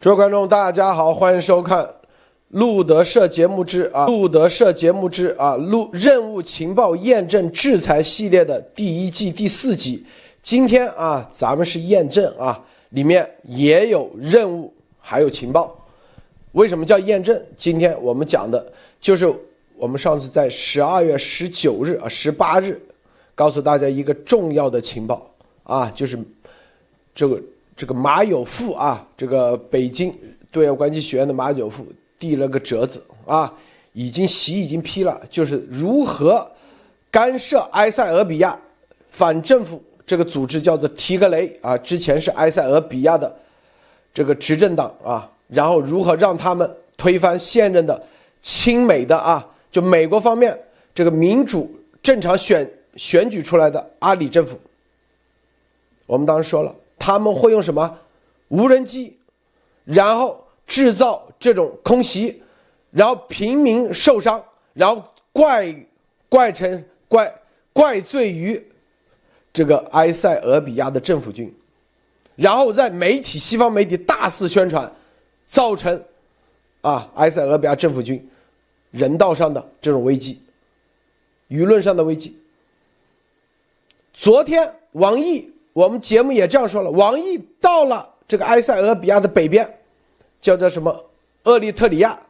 诸位观众，大家好，欢迎收看路德社节目之啊，路德社节目之啊，路任务情报验证制裁系列的第一季第四集。今天啊，咱们是验证啊，里面也有任务，还有情报。为什么叫验证？今天我们讲的就是我们上次在十二月十九日啊、十八日，告诉大家一个重要的情报啊，就是这个。这个马有富啊，这个北京对外关系学院的马有富递了个折子啊，已经席已经批了，就是如何干涉埃塞俄比亚反政府这个组织，叫做提格雷啊，之前是埃塞俄比亚的这个执政党啊，然后如何让他们推翻现任的亲美的啊，就美国方面这个民主正常选选举出来的阿里政府，我们当时说了。他们会用什么无人机，然后制造这种空袭，然后平民受伤，然后怪怪成怪怪罪于这个埃塞俄比亚的政府军，然后在媒体西方媒体大肆宣传，造成啊埃塞俄比亚政府军人道上的这种危机，舆论上的危机。昨天王毅。我们节目也这样说了，王毅到了这个埃塞俄比亚的北边，叫做什么厄立特里亚，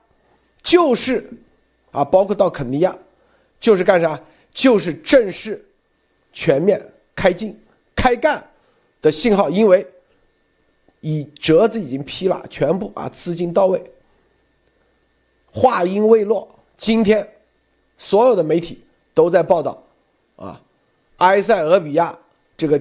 就是啊，包括到肯尼亚，就是干啥？就是正式全面开进开干的信号，因为已折子已经批了，全部啊资金到位。话音未落，今天所有的媒体都在报道啊，埃塞俄比亚这个。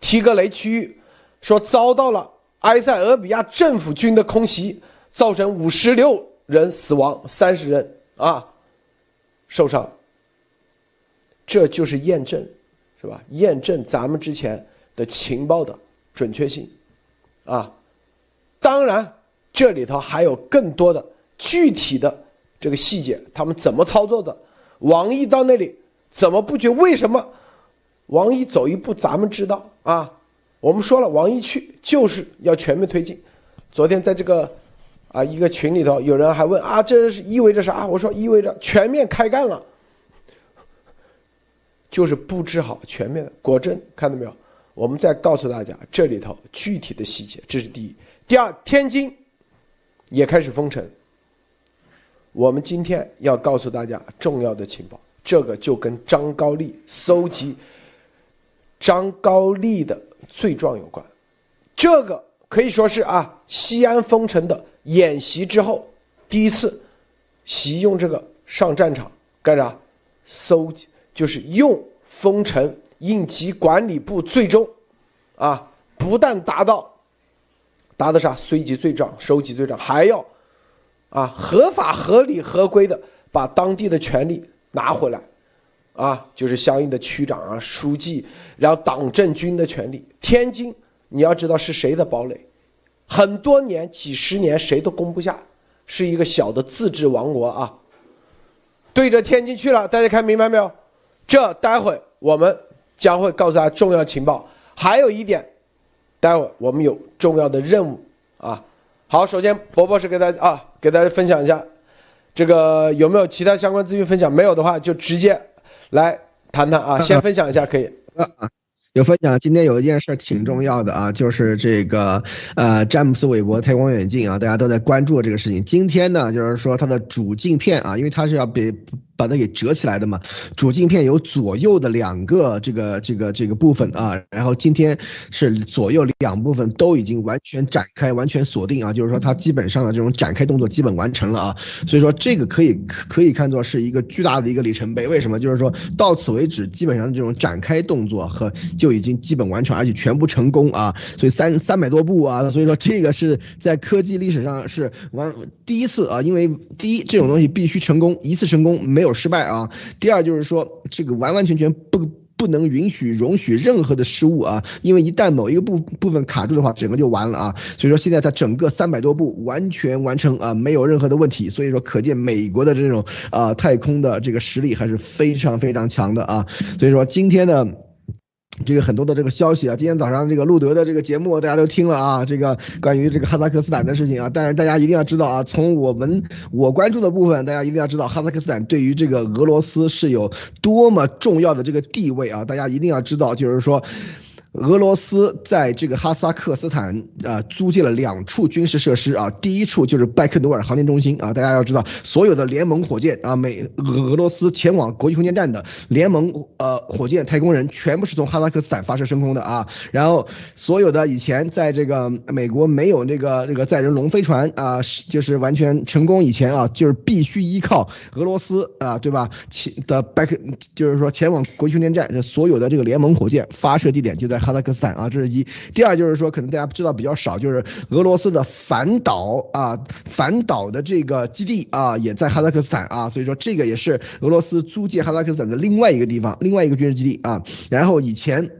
提格雷区域说遭到了埃塞俄比亚政府军的空袭，造成五十六人死亡，三十人啊受伤。这就是验证，是吧？验证咱们之前的情报的准确性啊。当然，这里头还有更多的具体的这个细节，他们怎么操作的？王毅到那里怎么不觉？为什么？王毅走一步，咱们知道啊。我们说了，王毅去就是要全面推进。昨天在这个啊一个群里头，有人还问啊，这是意味着啥？我说意味着全面开干了，就是布置好全面的。果真看到没有？我们再告诉大家这里头具体的细节，这是第一。第二，天津也开始封城。我们今天要告诉大家重要的情报，这个就跟张高丽搜集。张高丽的罪状有关，这个可以说是啊，西安封城的演习之后第一次习用这个上战场干啥？搜就是用封城应急管理部最终啊，不但达到达到啥随机罪状、收集罪状，还要啊合法、合理、合规的把当地的权利拿回来。啊，就是相应的区长啊、书记，然后党政军的权利。天津，你要知道是谁的堡垒，很多年、几十年谁都攻不下，是一个小的自治王国啊。对着天津去了，大家看明白没有？这待会我们将会告诉大家重要情报。还有一点，待会我们有重要的任务啊。好，首先伯伯是给大家啊，给大家分享一下，这个有没有其他相关资讯分享？没有的话，就直接。来谈谈啊，先分享一下可以。有分享，今天有一件事挺重要的啊，就是这个呃，詹姆斯韦伯太空远镜啊，大家都在关注这个事情。今天呢，就是说它的主镜片啊，因为它是要被。把它给折起来的嘛，主镜片有左右的两个这个这个这个部分啊，然后今天是左右两部分都已经完全展开，完全锁定啊，就是说它基本上的这种展开动作基本完成了啊，所以说这个可以可以看作是一个巨大的一个里程碑。为什么？就是说到此为止，基本上这种展开动作和就已经基本完成，而且全部成功啊，所以三三百多步啊，所以说这个是在科技历史上是完第一次啊，因为第一这种东西必须成功，一次成功没有。失败啊！第二就是说，这个完完全全不不能允许容许任何的失误啊！因为一旦某一个部部分卡住的话，整个就完了啊！所以说现在它整个三百多步完全完成啊，没有任何的问题。所以说，可见美国的这种啊太空的这个实力还是非常非常强的啊！所以说今天呢。这个很多的这个消息啊，今天早上这个路德的这个节目大家都听了啊，这个关于这个哈萨克斯坦的事情啊，但是大家一定要知道啊，从我们我关注的部分，大家一定要知道哈萨克斯坦对于这个俄罗斯是有多么重要的这个地位啊，大家一定要知道，就是说。俄罗斯在这个哈萨克斯坦啊租借了两处军事设施啊，第一处就是拜克努尔航天中心啊，大家要知道，所有的联盟火箭啊，美俄罗斯前往国际空间站的联盟呃火箭太空人全部是从哈萨克斯坦发射升空的啊，然后所有的以前在这个美国没有那个这个载人龙飞船啊，就是完全成功以前啊，就是必须依靠俄罗斯啊，对吧？前的拜克就是说前往国际空间站所有的这个联盟火箭发射地点就在。哈萨克斯坦啊，这是一。第二就是说，可能大家知道比较少，就是俄罗斯的反导啊，反导的这个基地啊，也在哈萨克斯坦啊，所以说这个也是俄罗斯租借哈萨克斯坦的另外一个地方，另外一个军事基地啊。然后以前。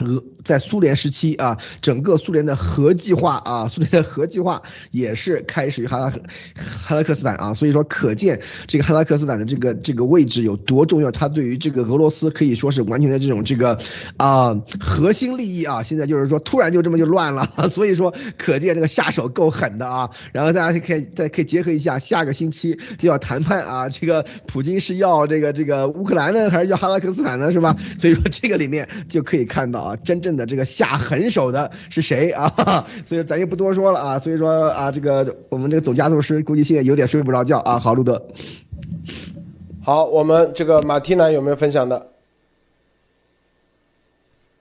俄在苏联时期啊，整个苏联的核计划啊，苏联的核计划也是开始于哈萨克哈萨克斯坦啊，所以说可见这个哈萨克斯坦的这个这个位置有多重要，它对于这个俄罗斯可以说是完全的这种这个啊核心利益啊，现在就是说突然就这么就乱了，所以说可见这个下手够狠的啊。然后大家可以再可以结合一下，下个星期就要谈判啊，这个普京是要这个这个乌克兰呢，还是要哈萨克斯坦呢，是吧？所以说这个里面就可以看到。啊，真正的这个下狠手的是谁啊？所以咱就不多说了啊。所以说啊，这个我们这个总加速师估计现在有点睡不着觉啊。好，路德，好，我们这个马蒂娜有没有分享的？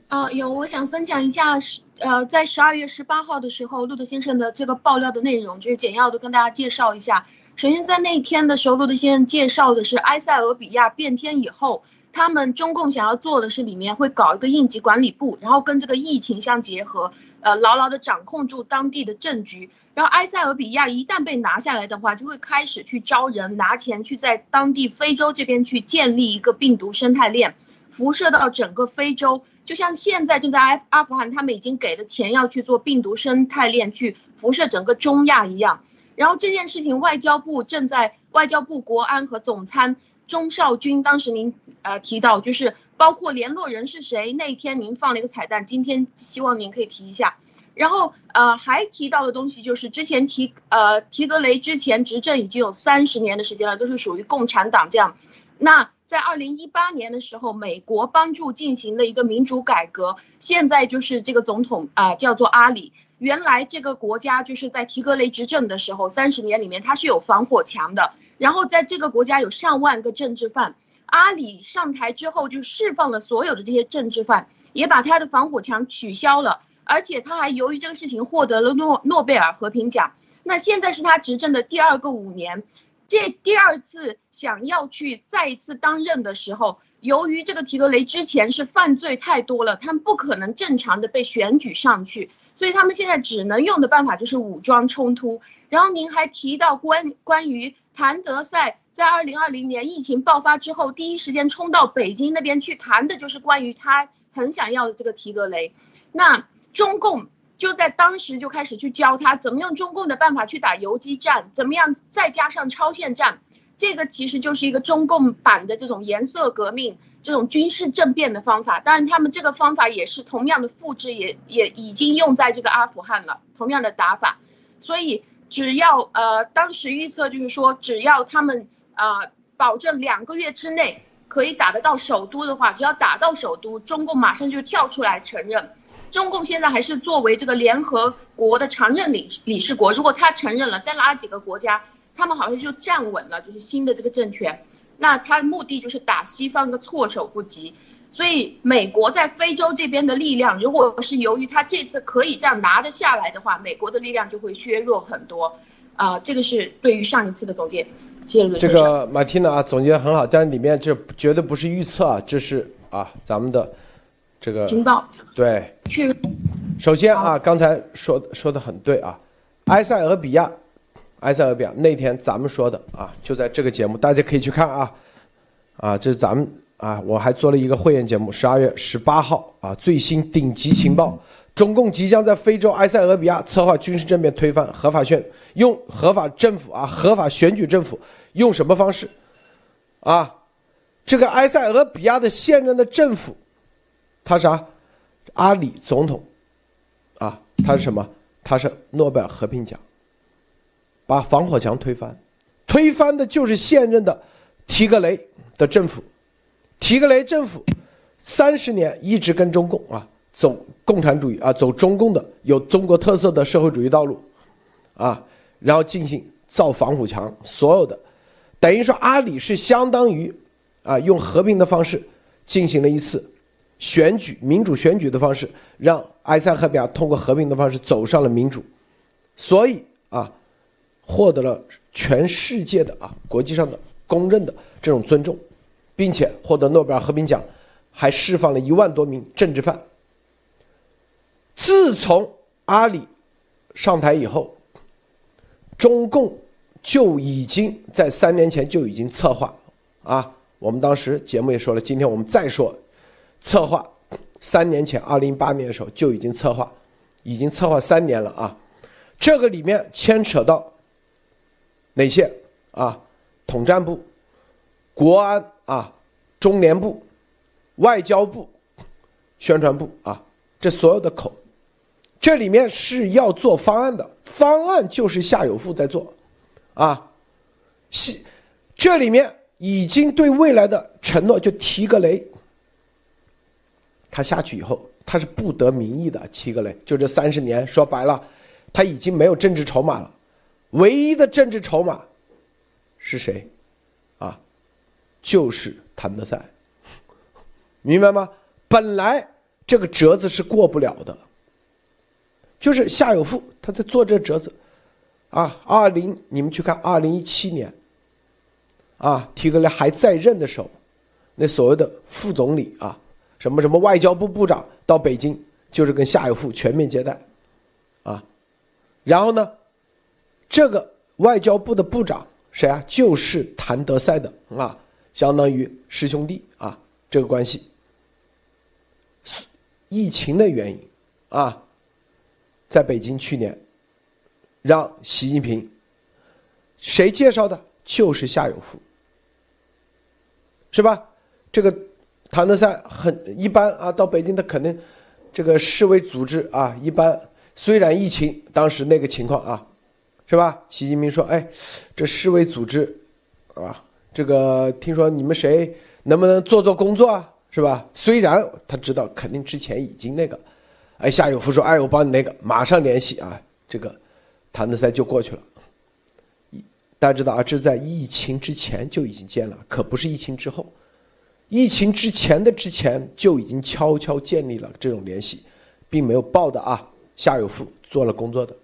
啊，有，我想分享一下，呃，在十二月十八号的时候，路德先生的这个爆料的内容，就是简要的跟大家介绍一下。首先，在那一天的时候，路德先生介绍的是埃塞俄比亚变天以后。他们中共想要做的是，里面会搞一个应急管理部，然后跟这个疫情相结合，呃，牢牢的掌控住当地的政局。然后埃塞俄比亚一旦被拿下来的话，就会开始去招人，拿钱去在当地非洲这边去建立一个病毒生态链，辐射到整个非洲。就像现在正在阿阿富汗，他们已经给了钱要去做病毒生态链，去辐射整个中亚一样。然后这件事情，外交部正在外交部国安和总参。钟少军，当时您呃提到，就是包括联络人是谁，那一天您放了一个彩蛋，今天希望您可以提一下。然后呃还提到的东西就是之前提呃提格雷之前执政已经有三十年的时间了，都是属于共产党这样。那在二零一八年的时候，美国帮助进行了一个民主改革，现在就是这个总统啊叫做阿里。原来这个国家就是在提格雷执政的时候，三十年里面它是有防火墙的。然后在这个国家有上万个政治犯，阿里上台之后就释放了所有的这些政治犯，也把他的防火墙取消了，而且他还由于这个事情获得了诺诺贝尔和平奖。那现在是他执政的第二个五年，这第二次想要去再一次担任的时候，由于这个提格雷之前是犯罪太多了，他们不可能正常的被选举上去，所以他们现在只能用的办法就是武装冲突。然后您还提到关关于。谭德赛在二零二零年疫情爆发之后，第一时间冲到北京那边去谈的就是关于他很想要的这个提格雷。那中共就在当时就开始去教他怎么用中共的办法去打游击战，怎么样再加上超限战，这个其实就是一个中共版的这种颜色革命、这种军事政变的方法。当然，他们这个方法也是同样的复制，也也已经用在这个阿富汗了，同样的打法。所以。只要呃，当时预测就是说，只要他们呃保证两个月之内可以打得到首都的话，只要打到首都，中共马上就跳出来承认。中共现在还是作为这个联合国的常任理理事国，如果他承认了，再拉几个国家，他们好像就站稳了，就是新的这个政权。那他目的就是打西方个措手不及。所以，美国在非洲这边的力量，如果是由于他这次可以这样拿得下来的话，美国的力量就会削弱很多。啊，这个是对于上一次的总结。谢谢这个马蒂娜啊，总结很好，但是里面这绝对不是预测啊，这是啊咱们的这个情报。对，去。首先啊，刚才说说的很对啊，埃塞俄比亚，埃塞俄比亚那天咱们说的啊，就在这个节目，大家可以去看啊，啊，这是咱们。啊，我还做了一个会员节目，十二月十八号啊，最新顶级情报，中共即将在非洲埃塞俄比亚策划军事政变，推翻合法选，用合法政府啊，合法选举政府，用什么方式？啊，这个埃塞俄比亚的现任的政府，他啥？阿里总统，啊，他是什么？他是诺贝尔和平奖，把防火墙推翻，推翻的就是现任的提格雷的政府。提格雷政府三十年一直跟中共啊走共产主义啊，走中共的有中国特色的社会主义道路，啊，然后进行造防火墙，所有的，等于说阿里是相当于啊用和平的方式进行了一次选举，民主选举的方式，让埃塞俄比亚通过和平的方式走上了民主，所以啊获得了全世界的啊国际上的公认的这种尊重。并且获得诺贝尔和平奖，还释放了一万多名政治犯。自从阿里上台以后，中共就已经在三年前就已经策划啊，我们当时节目也说了，今天我们再说，策划三年前二零一八年的时候就已经策划，已经策划三年了啊，这个里面牵扯到哪些啊？统战部、国安。啊，中联部、外交部、宣传部啊，这所有的口，这里面是要做方案的，方案就是夏有富在做，啊，西，这里面已经对未来的承诺就提个雷，他下去以后他是不得民意的，提个雷，就这三十年说白了，他已经没有政治筹码了，唯一的政治筹码是谁？啊就是谭德赛，明白吗？本来这个折子是过不了的，就是夏有富他在做这折子，啊，二零你们去看二零一七年，啊，提格雷还在任的时候，那所谓的副总理啊，什么什么外交部部长到北京，就是跟夏有富全面接待，啊，然后呢，这个外交部的部长谁啊？就是谭德赛的啊。相当于师兄弟啊，这个关系。疫情的原因啊，在北京去年，让习近平谁介绍的？就是夏有富，是吧？这个谭德赛很一般啊，到北京他肯定这个世卫组织啊，一般虽然疫情当时那个情况啊，是吧？习近平说：“哎，这世卫组织啊。”这个听说你们谁能不能做做工作啊？是吧？虽然他知道肯定之前已经那个，哎，夏有福说，哎，我帮你那个，马上联系啊。这个谭德赛就过去了。大家知道啊，这在疫情之前就已经建了，可不是疫情之后。疫情之前的之前就已经悄悄建立了这种联系，并没有报的啊。夏有福做了工作的，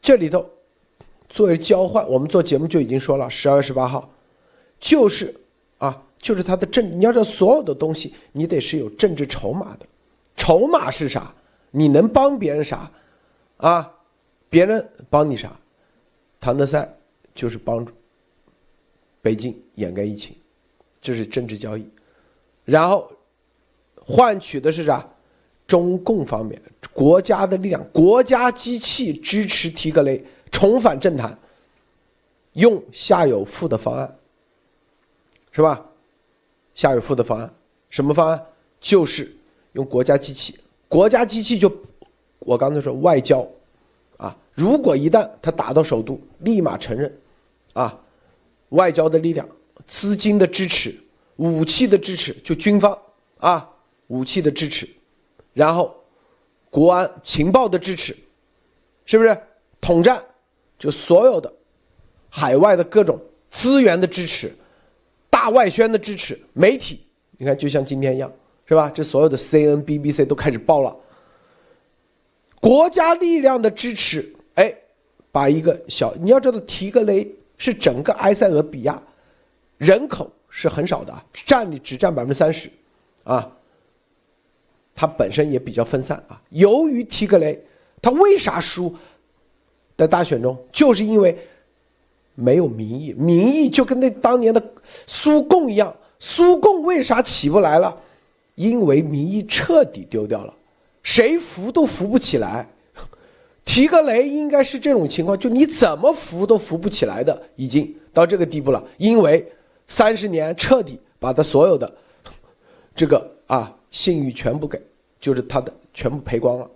这里头作为交换，我们做节目就已经说了，十二月十八号。就是，啊，就是他的政，你要知道所有的东西，你得是有政治筹码的，筹码是啥？你能帮别人啥？啊，别人帮你啥？唐德赛就是帮助北京掩盖疫情，这是政治交易，然后换取的是啥？中共方面国家的力量，国家机器支持提格雷重返政坛，用夏有富的方案。是吧？夏有富的方案，什么方案？就是用国家机器，国家机器就我刚才说外交，啊，如果一旦他打到首都，立马承认，啊，外交的力量、资金的支持、武器的支持，就军方啊，武器的支持，然后国安情报的支持，是不是？统战，就所有的海外的各种资源的支持。大外宣的支持，媒体，你看就像今天一样，是吧？这所有的 C N B B C 都开始报了。国家力量的支持，哎，把一个小，你要知道，提格雷是整个埃塞俄比亚人口是很少的，占里只占百分之三十，啊，它本身也比较分散啊。由于提格雷，他为啥输？在大选中，就是因为。没有民意，民意就跟那当年的苏共一样。苏共为啥起不来了？因为民意彻底丢掉了，谁扶都扶不起来。提格雷应该是这种情况，就你怎么扶都扶不起来的，已经到这个地步了。因为三十年彻底把他所有的这个啊信誉全部给，就是他的全部赔光了，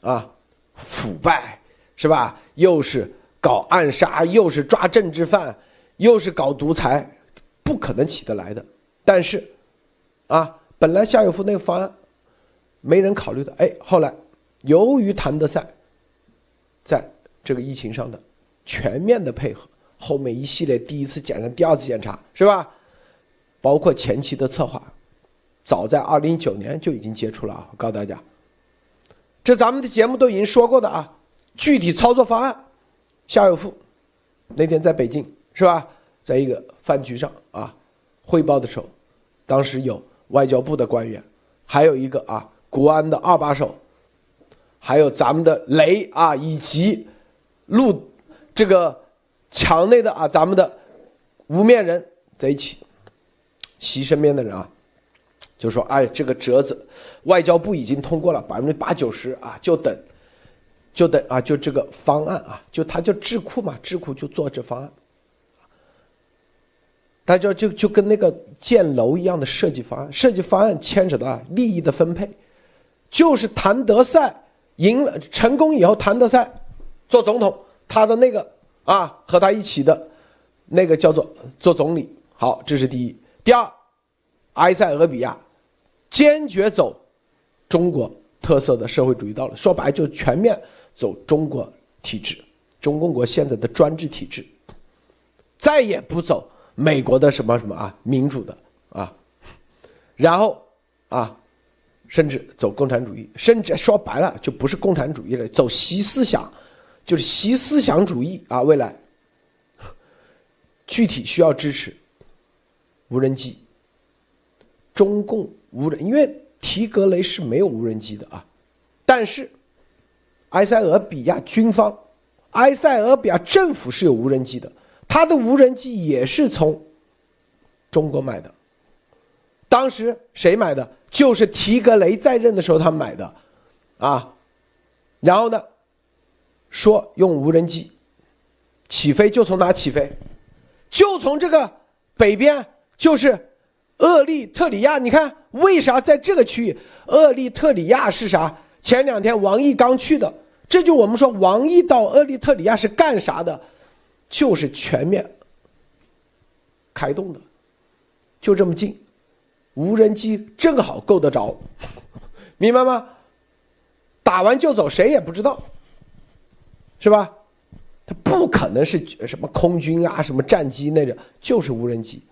啊，腐败是吧？又是搞暗杀，又是抓政治犯，又是搞独裁，不可能起得来的。但是，啊，本来夏有夫那个方案，没人考虑的，哎，后来由于谭德赛在这个疫情上的全面的配合，后面一系列第一次检查、第二次检查，是吧？包括前期的策划，早在二零一九年就已经接触了啊！我告诉大家，这咱们的节目都已经说过的啊。具体操作方案，夏有富那天在北京是吧，在一个饭局上啊汇报的时候，当时有外交部的官员，还有一个啊国安的二把手，还有咱们的雷啊，以及陆这个墙内的啊咱们的无面人在一起。习身边的人啊，就说：“哎，这个折子，外交部已经通过了百分之八九十啊，就等，就等啊，就这个方案啊，就他就智库嘛，智库就做这方案。大家就就跟那个建楼一样的设计方案，设计方案牵扯到利益的分配，就是谭德赛赢了成功以后，谭德赛做总统，他的那个啊和他一起的那个叫做做总理。好，这是第一。”第二，埃塞俄比亚坚决走中国特色的社会主义道路，说白就全面走中国体制，中共国现在的专制体制，再也不走美国的什么什么啊民主的啊，然后啊，甚至走共产主义，甚至说白了就不是共产主义了，走习思想，就是习思想主义啊，未来具体需要支持。无人机，中共无人，因为提格雷是没有无人机的啊，但是埃塞俄比亚军方、埃塞俄比亚政府是有无人机的，他的无人机也是从中国买的。当时谁买的？就是提格雷在任的时候他买的，啊，然后呢，说用无人机起飞，就从哪起飞？就从这个北边。就是厄立特里亚，你看为啥在这个区域？厄立特里亚是啥？前两天王毅刚去的，这就我们说王毅到厄立特里亚是干啥的？就是全面开动的，就这么近，无人机正好够得着，明白吗？打完就走，谁也不知道，是吧？它不可能是什么空军啊，什么战机那种，就是无人机。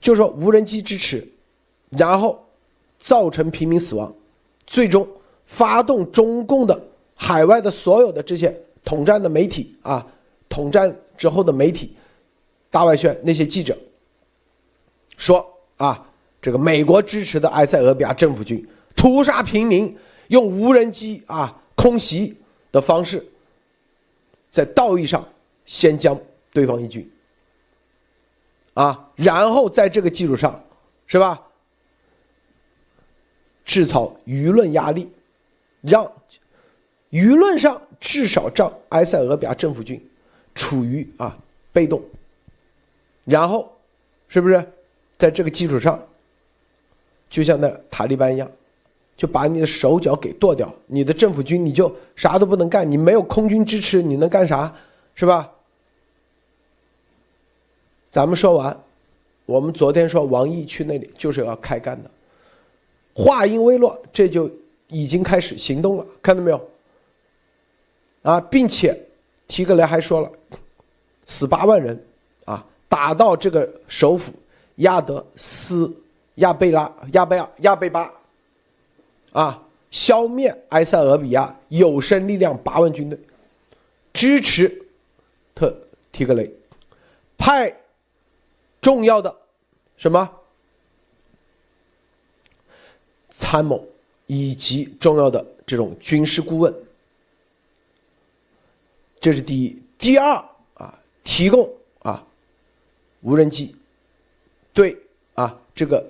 就说无人机支持，然后造成平民死亡，最终发动中共的海外的所有的这些统战的媒体啊，统战之后的媒体大外宣那些记者说啊，这个美国支持的埃塞俄比亚政府军屠杀平民，用无人机啊空袭的方式，在道义上先将对方一军。啊，然后在这个基础上，是吧？制造舆论压力，让舆论上至少让埃塞俄比亚政府军处于啊被动。然后，是不是在这个基础上，就像那塔利班一样，就把你的手脚给剁掉，你的政府军你就啥都不能干，你没有空军支持，你能干啥？是吧？咱们说完，我们昨天说王毅去那里就是要开干的，话音未落，这就已经开始行动了，看到没有？啊，并且提格雷还说了，死八万人，啊，打到这个首府亚德斯亚贝拉亚贝亚亚贝巴，啊，消灭埃塞俄比亚有生力量八万军队，支持特提格雷，派。重要的什么参谋以及重要的这种军事顾问，这是第一。第二啊，提供啊无人机，对啊这个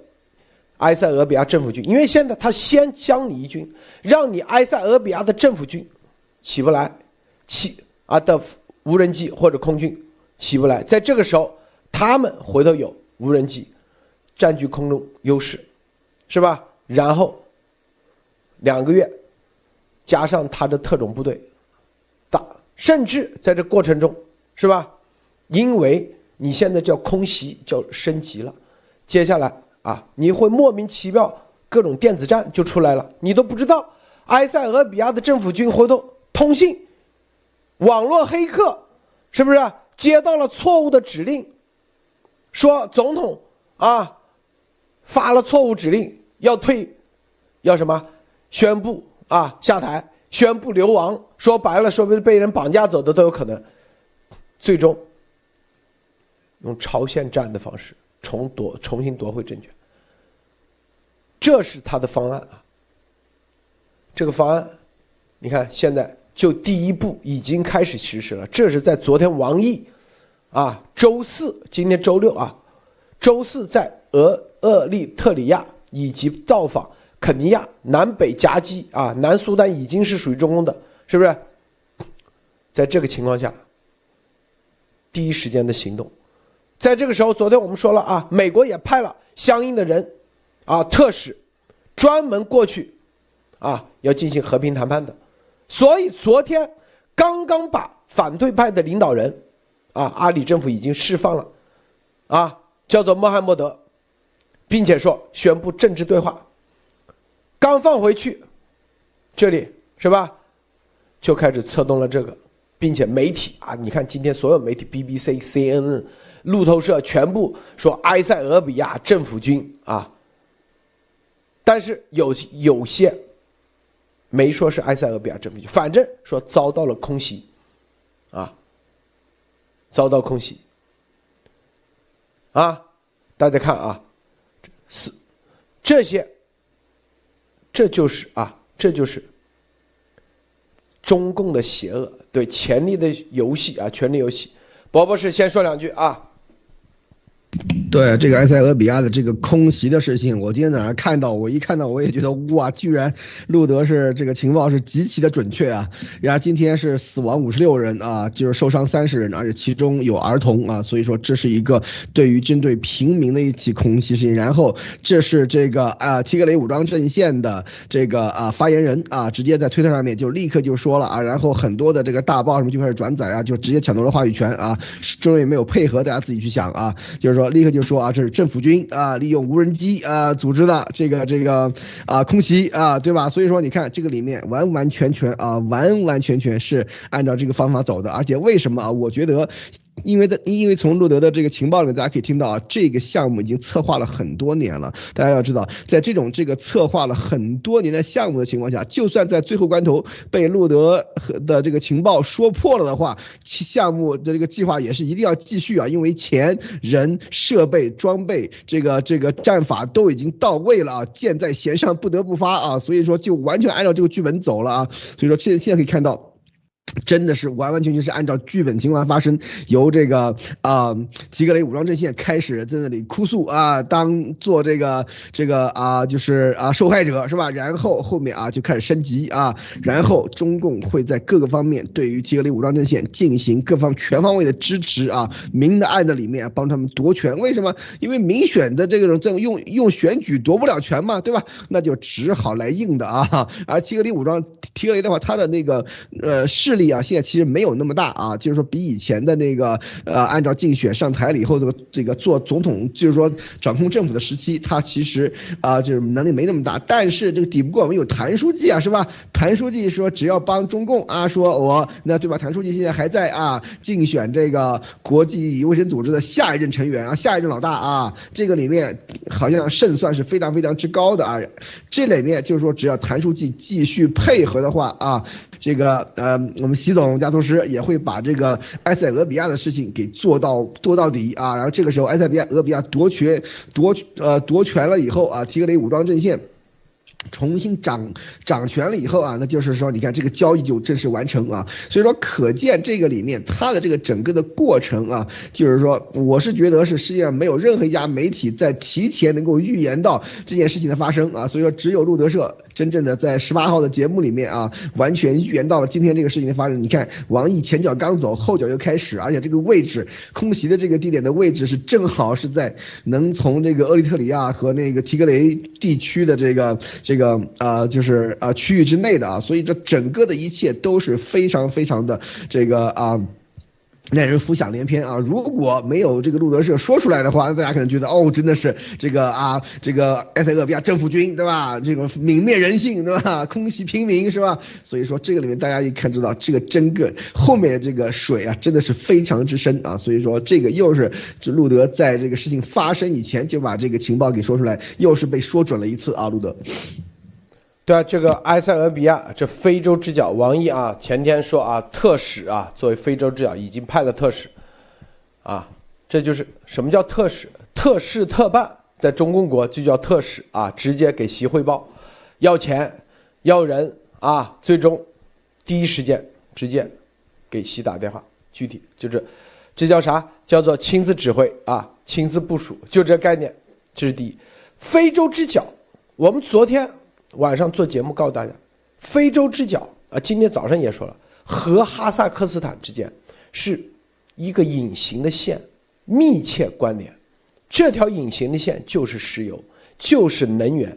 埃塞俄比亚政府军，因为现在他先将你一军，让你埃塞俄比亚的政府军起不来，起啊的无人机或者空军起不来，在这个时候。他们回头有无人机，占据空中优势，是吧？然后两个月，加上他的特种部队，打，甚至在这过程中，是吧？因为你现在叫空袭，叫升级了，接下来啊，你会莫名其妙各种电子战就出来了，你都不知道。埃塞俄比亚的政府军活动通信，网络黑客，是不是接到了错误的指令，说总统啊发了错误指令要退，要什么？宣布啊下台，宣布流亡，说白了，说不定被人绑架走的都有可能，最终。用朝鲜战的方式重夺重新夺回政权，这是他的方案啊。这个方案，你看现在就第一步已经开始实施了。这是在昨天王毅啊，周四今天周六啊，周四在俄厄立特里亚以及到访肯尼亚、南北夹击啊，南苏丹已经是属于中共的，是不是？在这个情况下，第一时间的行动。在这个时候，昨天我们说了啊，美国也派了相应的人，啊，特使，专门过去，啊，要进行和平谈判的。所以昨天刚刚把反对派的领导人，啊，阿里政府已经释放了，啊，叫做穆罕默德，并且说宣布政治对话。刚放回去，这里是吧，就开始策动了这个，并且媒体啊，你看今天所有媒体，BBC、CNN。路透社全部说埃塞俄比亚政府军啊，但是有有些没说是埃塞俄比亚政府军，反正说遭到了空袭，啊，遭到空袭，啊，大家看啊，是这些，这就是啊，这就是中共的邪恶，对权力的游戏啊，权力游戏。博博士先说两句啊。对这个埃塞俄比亚的这个空袭的事情，我今天早上看到，我一看到我也觉得哇，居然路德是这个情报是极其的准确啊！然后今天是死亡五十六人啊，就是受伤三十人，而且其中有儿童啊，所以说这是一个对于针对平民的一起空袭事情。然后这是这个啊提格雷武装阵线的这个啊发言人啊，直接在推特上面就立刻就说了啊，然后很多的这个大报什么就开始转载啊，就直接抢夺了话语权啊，中也没有配合，大家自己去想啊，就是说立刻就。说啊，这是政府军啊，利用无人机啊组织的这个这个啊空袭啊，对吧？所以说你看这个里面完完全全啊，完完全全是按照这个方法走的，而且为什么啊？我觉得。因为在，因为从路德的这个情报里面，大家可以听到啊，这个项目已经策划了很多年了。大家要知道，在这种这个策划了很多年的项目的情况下，就算在最后关头被路德和的这个情报说破了的话，其项目的这个计划也是一定要继续啊，因为钱、人、设备、装备，这个这个战法都已经到位了啊，箭在弦上不得不发啊，所以说就完全按照这个剧本走了啊，所以说现现在可以看到。真的是完完全全是按照剧本情况发生，由这个啊提格雷武装阵线开始在那里哭诉啊，当做这个这个啊就是啊受害者是吧？然后后面啊就开始升级啊，然后中共会在各个方面对于提格雷武装阵线进行各方全方位的支持啊，明的暗的里面帮他们夺权。为什么？因为民选的这种这种用用选举夺不了权嘛，对吧？那就只好来硬的啊。而提格雷武装提格雷的话，他的那个呃势力。啊，现在其实没有那么大啊，就是说比以前的那个呃，按照竞选上台了以后，这个这个做总统，就是说掌控政府的时期，他其实啊，就是能力没那么大。但是这个抵不过我们有谭书记啊，是吧？谭书记说只要帮中共啊，说我那对吧？谭书记现在还在啊，竞选这个国际卫生组织的下一任成员啊，下一任老大啊，这个里面好像胜算是非常非常之高的啊。这里面就是说，只要谭书记继续配合的话啊。这个呃，我们习总加图师也会把这个埃塞俄比亚的事情给做到做到底啊。然后这个时候，埃塞比亚俄比亚夺权夺呃夺权了以后啊，提格雷武装阵线重新掌掌权了以后啊，那就是说，你看这个交易就正式完成啊。所以说，可见这个里面它的这个整个的过程啊，就是说，我是觉得是世界上没有任何一家媒体在提前能够预言到这件事情的发生啊。所以说，只有路德社。真正的在十八号的节目里面啊，完全预言到了今天这个事情的发生。你看，王毅前脚刚走，后脚又开始，而且这个位置空袭的这个地点的位置是正好是在能从这个厄立特里亚和那个提格雷地区的这个这个啊，就是啊区域之内的啊，所以这整个的一切都是非常非常的这个啊。那人浮想联翩啊！如果没有这个路德社说出来的话，大家可能觉得哦，真的是这个啊，这个埃塞俄比亚政府军对吧？这个泯灭人性对吧？空袭平民是吧？所以说这个里面大家一看知道，这个整个后面这个水啊，真的是非常之深啊！所以说这个又是这路德在这个事情发生以前就把这个情报给说出来，又是被说准了一次啊！路德。对啊，这个埃塞俄比亚这非洲之角，王毅啊，前天说啊，特使啊，作为非洲之角已经派了特使，啊，这就是什么叫特使？特事特办，在中共国就叫特使啊，直接给习汇报，要钱，要人啊，最终第一时间直接给习打电话，具体就是，这叫啥？叫做亲自指挥啊，亲自部署，就这概念，这是第一。非洲之角，我们昨天。晚上做节目告诉大家，非洲之角啊，今天早上也说了，和哈萨克斯坦之间是一个隐形的线，密切关联。这条隐形的线就是石油，就是能源。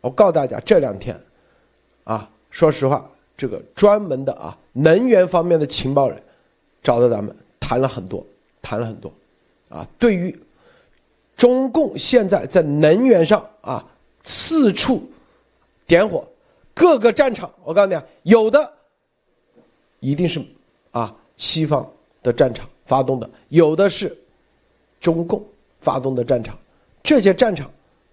我告诉大家，这两天啊，说实话，这个专门的啊能源方面的情报人找到咱们谈了很多，谈了很多，啊，对于中共现在在能源上啊四处。点火，各个战场，我告诉你啊，有的一定是啊西方的战场发动的，有的是中共发动的战场，这些战场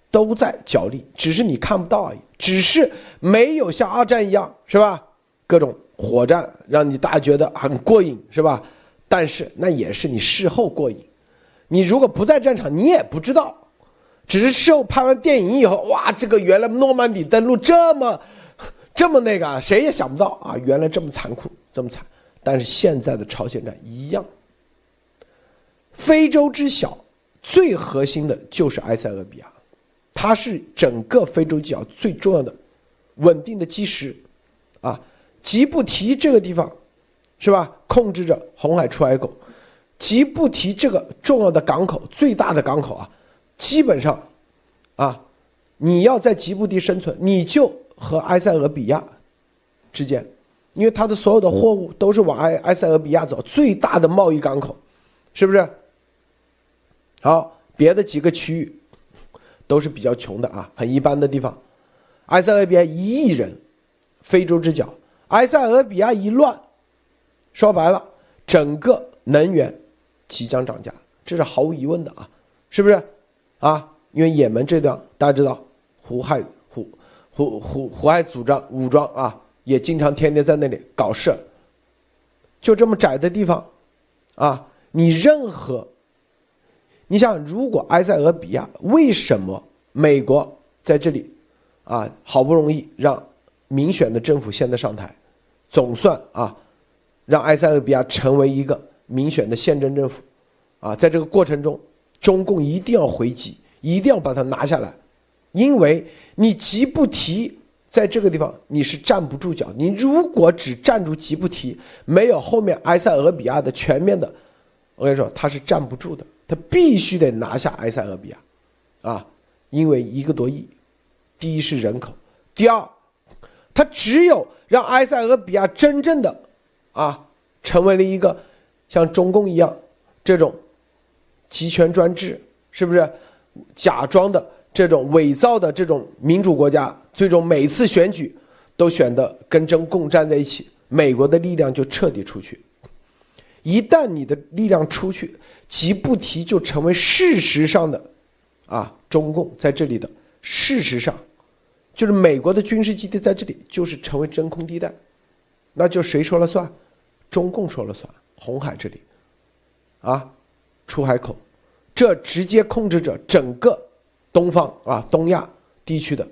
都在角力，只是你看不到而已，只是没有像二战一样是吧？各种火战让你大家觉得很过瘾是吧？但是那也是你事后过瘾，你如果不在战场，你也不知道。只是事后拍完电影以后，哇，这个原来诺曼底登陆这么，这么那个，谁也想不到啊，原来这么残酷，这么惨。但是现在的朝鲜战一样。非洲之小，最核心的就是埃塞俄比亚，它是整个非洲角最重要的稳定的基石，啊，吉布提这个地方，是吧？控制着红海出海口，吉布提这个重要的港口，最大的港口啊。基本上，啊，你要在吉布地生存，你就和埃塞俄比亚之间，因为它的所有的货物都是往埃埃塞俄比亚走，最大的贸易港口，是不是？好，别的几个区域都是比较穷的啊，很一般的地方。埃塞俄比亚一亿人，非洲之角，埃塞俄比亚一乱，说白了，整个能源即将涨价，这是毫无疑问的啊，是不是？啊，因为也门这段大家知道，胡亥胡胡胡胡亥组装武装啊，也经常天天在那里搞事。就这么窄的地方，啊，你任何，你想，如果埃塞俄比亚为什么美国在这里，啊，好不容易让民选的政府现在上台，总算啊，让埃塞俄比亚成为一个民选的宪政政府，啊，在这个过程中。中共一定要回击，一定要把它拿下来，因为你吉布提在这个地方你是站不住脚。你如果只站住吉布提，没有后面埃塞俄比亚的全面的，我跟你说，他是站不住的。他必须得拿下埃塞俄比亚，啊，因为一个多亿，第一是人口，第二，他只有让埃塞俄比亚真正的，啊，成为了一个像中共一样这种。集权专制是不是假装的这种伪造的这种民主国家？最终每次选举都选的跟中共站在一起，美国的力量就彻底出去。一旦你的力量出去，吉布提就成为事实上的啊，中共在这里的事实上就是美国的军事基地在这里就是成为真空地带，那就谁说了算？中共说了算。红海这里啊，出海口。这直接控制着整个东方啊东亚地区的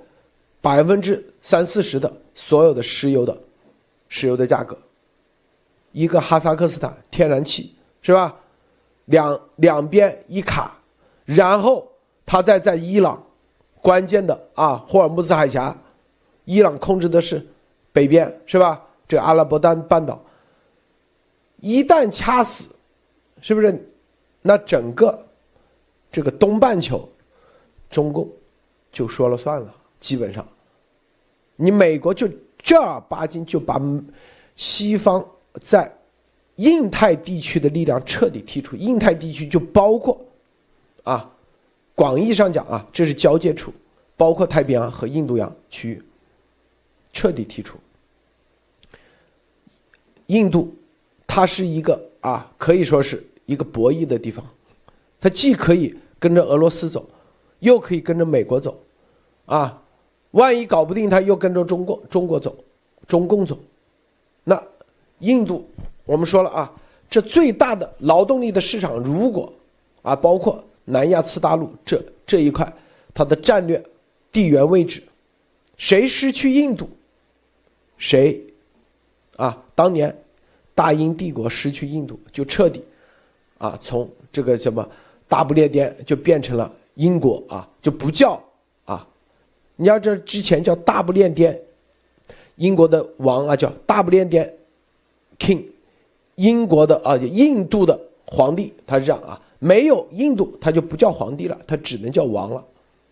百分之三四十的所有的石油的石油的价格。一个哈萨克斯坦天然气是吧？两两边一卡，然后他再在伊朗关键的啊霍尔木兹海峡伊朗控制的是北边，是吧？这阿拉伯丹半岛，一旦掐死，是不是？那整个这个东半球，中共就说了算了。基本上，你美国就正儿八经就把西方在印太地区的力量彻底剔除。印太地区就包括啊，广义上讲啊，这是交界处，包括太平洋和印度洋区域，彻底剔除。印度，它是一个啊，可以说是一个博弈的地方，它既可以跟着俄罗斯走，又可以跟着美国走，啊。万一搞不定，它又跟着中国中国走，中共走，那印度我们说了啊，这最大的劳动力的市场，如果啊包括南亚次大陆这这一块，它的战略地缘位置，谁失去印度，谁啊当年大英帝国失去印度就彻底啊从这个什么大不列颠就变成了英国啊就不叫啊。你要这之前叫大不列颠，英国的王啊叫大不列颠 king，英国的啊印度的皇帝他是这样啊，没有印度他就不叫皇帝了，他只能叫王了，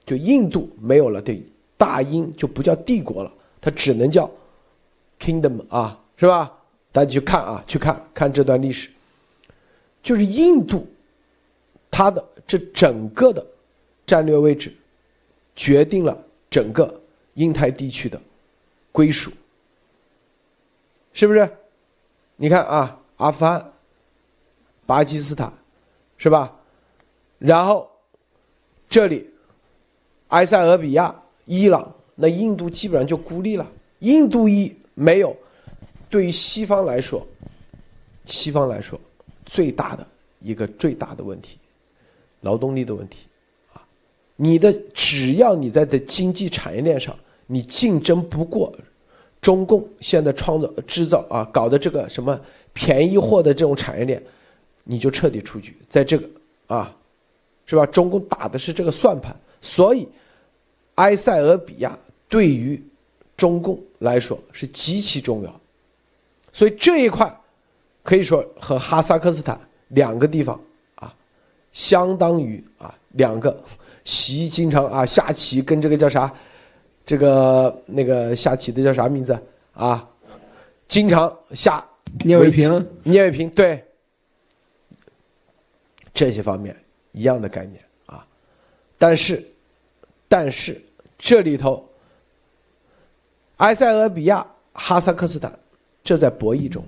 就印度没有了，对，大英就不叫帝国了，他只能叫 kingdom 啊，是吧？大家去看啊，去看看这段历史，就是印度，它的这整个的战略位置决定了。整个印太地区的归属，是不是？你看啊，阿富汗、巴基斯坦，是吧？然后这里埃塞俄比亚、伊朗，那印度基本上就孤立了。印度一没有，对于西方来说，西方来说最大的一个最大的问题，劳动力的问题。啊你的只要你在的经济产业链上，你竞争不过中共现在创造制造啊搞的这个什么便宜货的这种产业链，你就彻底出局。在这个啊，是吧？中共打的是这个算盘，所以埃塞俄比亚对于中共来说是极其重要。所以这一块可以说和哈萨克斯坦两个地方啊，相当于啊两个。习经常啊下棋，跟这个叫啥，这个那个下棋的叫啥名字啊？经常下聂卫平，聂卫平对，这些方面一样的概念啊。但是，但是这里头，埃塞俄比亚、哈萨克斯坦这在博弈中，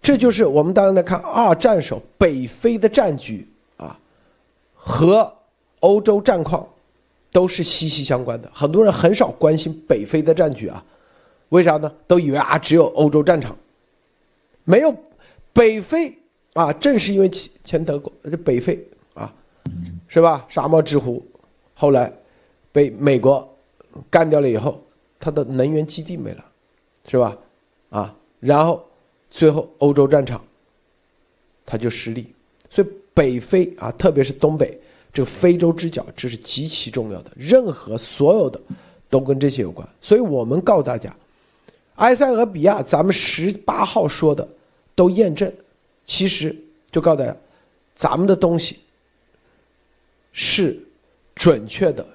这就是我们当然来看二战时候北非的战局啊和。欧洲战况都是息息相关的，很多人很少关心北非的战局啊，为啥呢？都以为啊只有欧洲战场，没有北非啊，正是因为前德国这北非啊，是吧？沙漠之狐，后来被美国干掉了以后，它的能源基地没了，是吧？啊，然后最后欧洲战场他就失利，所以北非啊，特别是东北。这个非洲之角，这是极其重要的。任何所有的，都跟这些有关。所以我们告诉大家，埃塞俄比亚，咱们十八号说的都验证，其实就告诉大家，咱们的东西是准确的，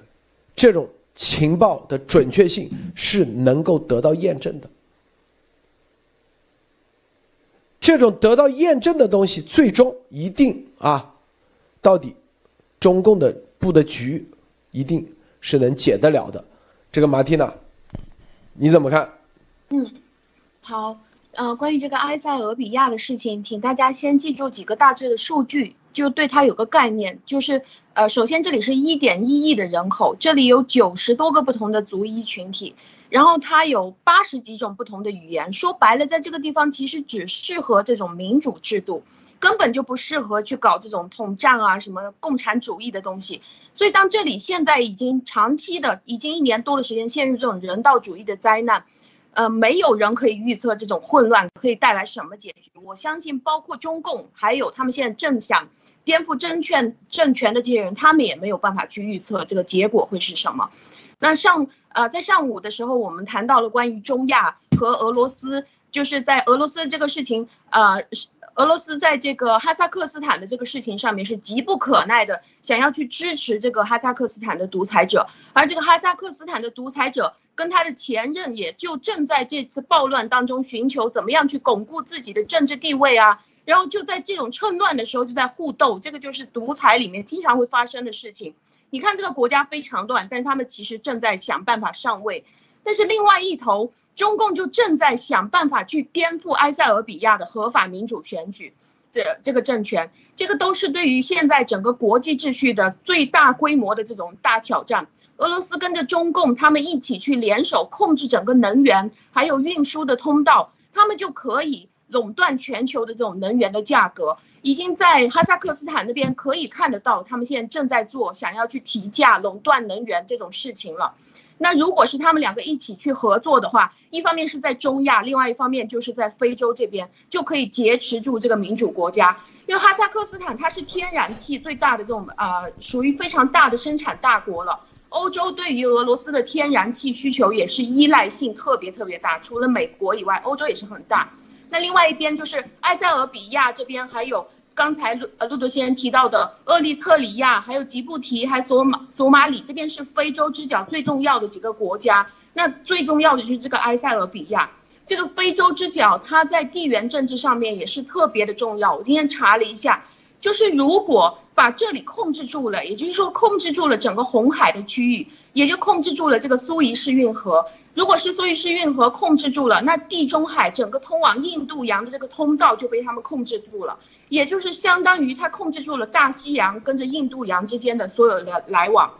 这种情报的准确性是能够得到验证的。这种得到验证的东西，最终一定啊，到底。中共的布的局，一定是能解得了的。这个马蒂娜，你怎么看？嗯，好，呃，关于这个埃塞俄比亚的事情，请大家先记住几个大致的数据，就对它有个概念。就是，呃，首先这里是一点一亿的人口，这里有九十多个不同的族裔群体，然后它有八十几种不同的语言。说白了，在这个地方其实只适合这种民主制度。根本就不适合去搞这种统战啊，什么共产主义的东西。所以，当这里现在已经长期的，已经一年多的时间陷入这种人道主义的灾难，呃，没有人可以预测这种混乱可以带来什么结局。我相信，包括中共，还有他们现在正想颠覆政权政权的这些人，他们也没有办法去预测这个结果会是什么。那上呃在上午的时候，我们谈到了关于中亚和俄罗斯，就是在俄罗斯这个事情，呃，俄罗斯在这个哈萨克斯坦的这个事情上面是急不可耐的，想要去支持这个哈萨克斯坦的独裁者，而这个哈萨克斯坦的独裁者跟他的前任也就正在这次暴乱当中寻求怎么样去巩固自己的政治地位啊。然后就在这种趁乱的时候就在互斗，这个就是独裁里面经常会发生的事情。你看这个国家非常乱，但是他们其实正在想办法上位。但是另外一头，中共就正在想办法去颠覆埃塞俄比亚的合法民主选举，这这个政权，这个都是对于现在整个国际秩序的最大规模的这种大挑战。俄罗斯跟着中共，他们一起去联手控制整个能源还有运输的通道，他们就可以。垄断全球的这种能源的价格，已经在哈萨克斯坦那边可以看得到，他们现在正在做想要去提价、垄断能源这种事情了。那如果是他们两个一起去合作的话，一方面是在中亚，另外一方面就是在非洲这边，就可以劫持住这个民主国家。因为哈萨克斯坦它是天然气最大的这种呃，属于非常大的生产大国了。欧洲对于俄罗斯的天然气需求也是依赖性特别特别大，除了美国以外，欧洲也是很大。那另外一边就是埃塞俄比亚这边，还有刚才呃路德先生提到的厄立特里亚，还有吉布提，还有索马索马里这边是非洲之角最重要的几个国家。那最重要的就是这个埃塞俄比亚，这个非洲之角，它在地缘政治上面也是特别的重要。我今天查了一下，就是如果把这里控制住了，也就是说控制住了整个红海的区域，也就控制住了这个苏伊士运河。如果是苏伊士运河控制住了，那地中海整个通往印度洋的这个通道就被他们控制住了，也就是相当于他控制住了大西洋跟着印度洋之间的所有的来往。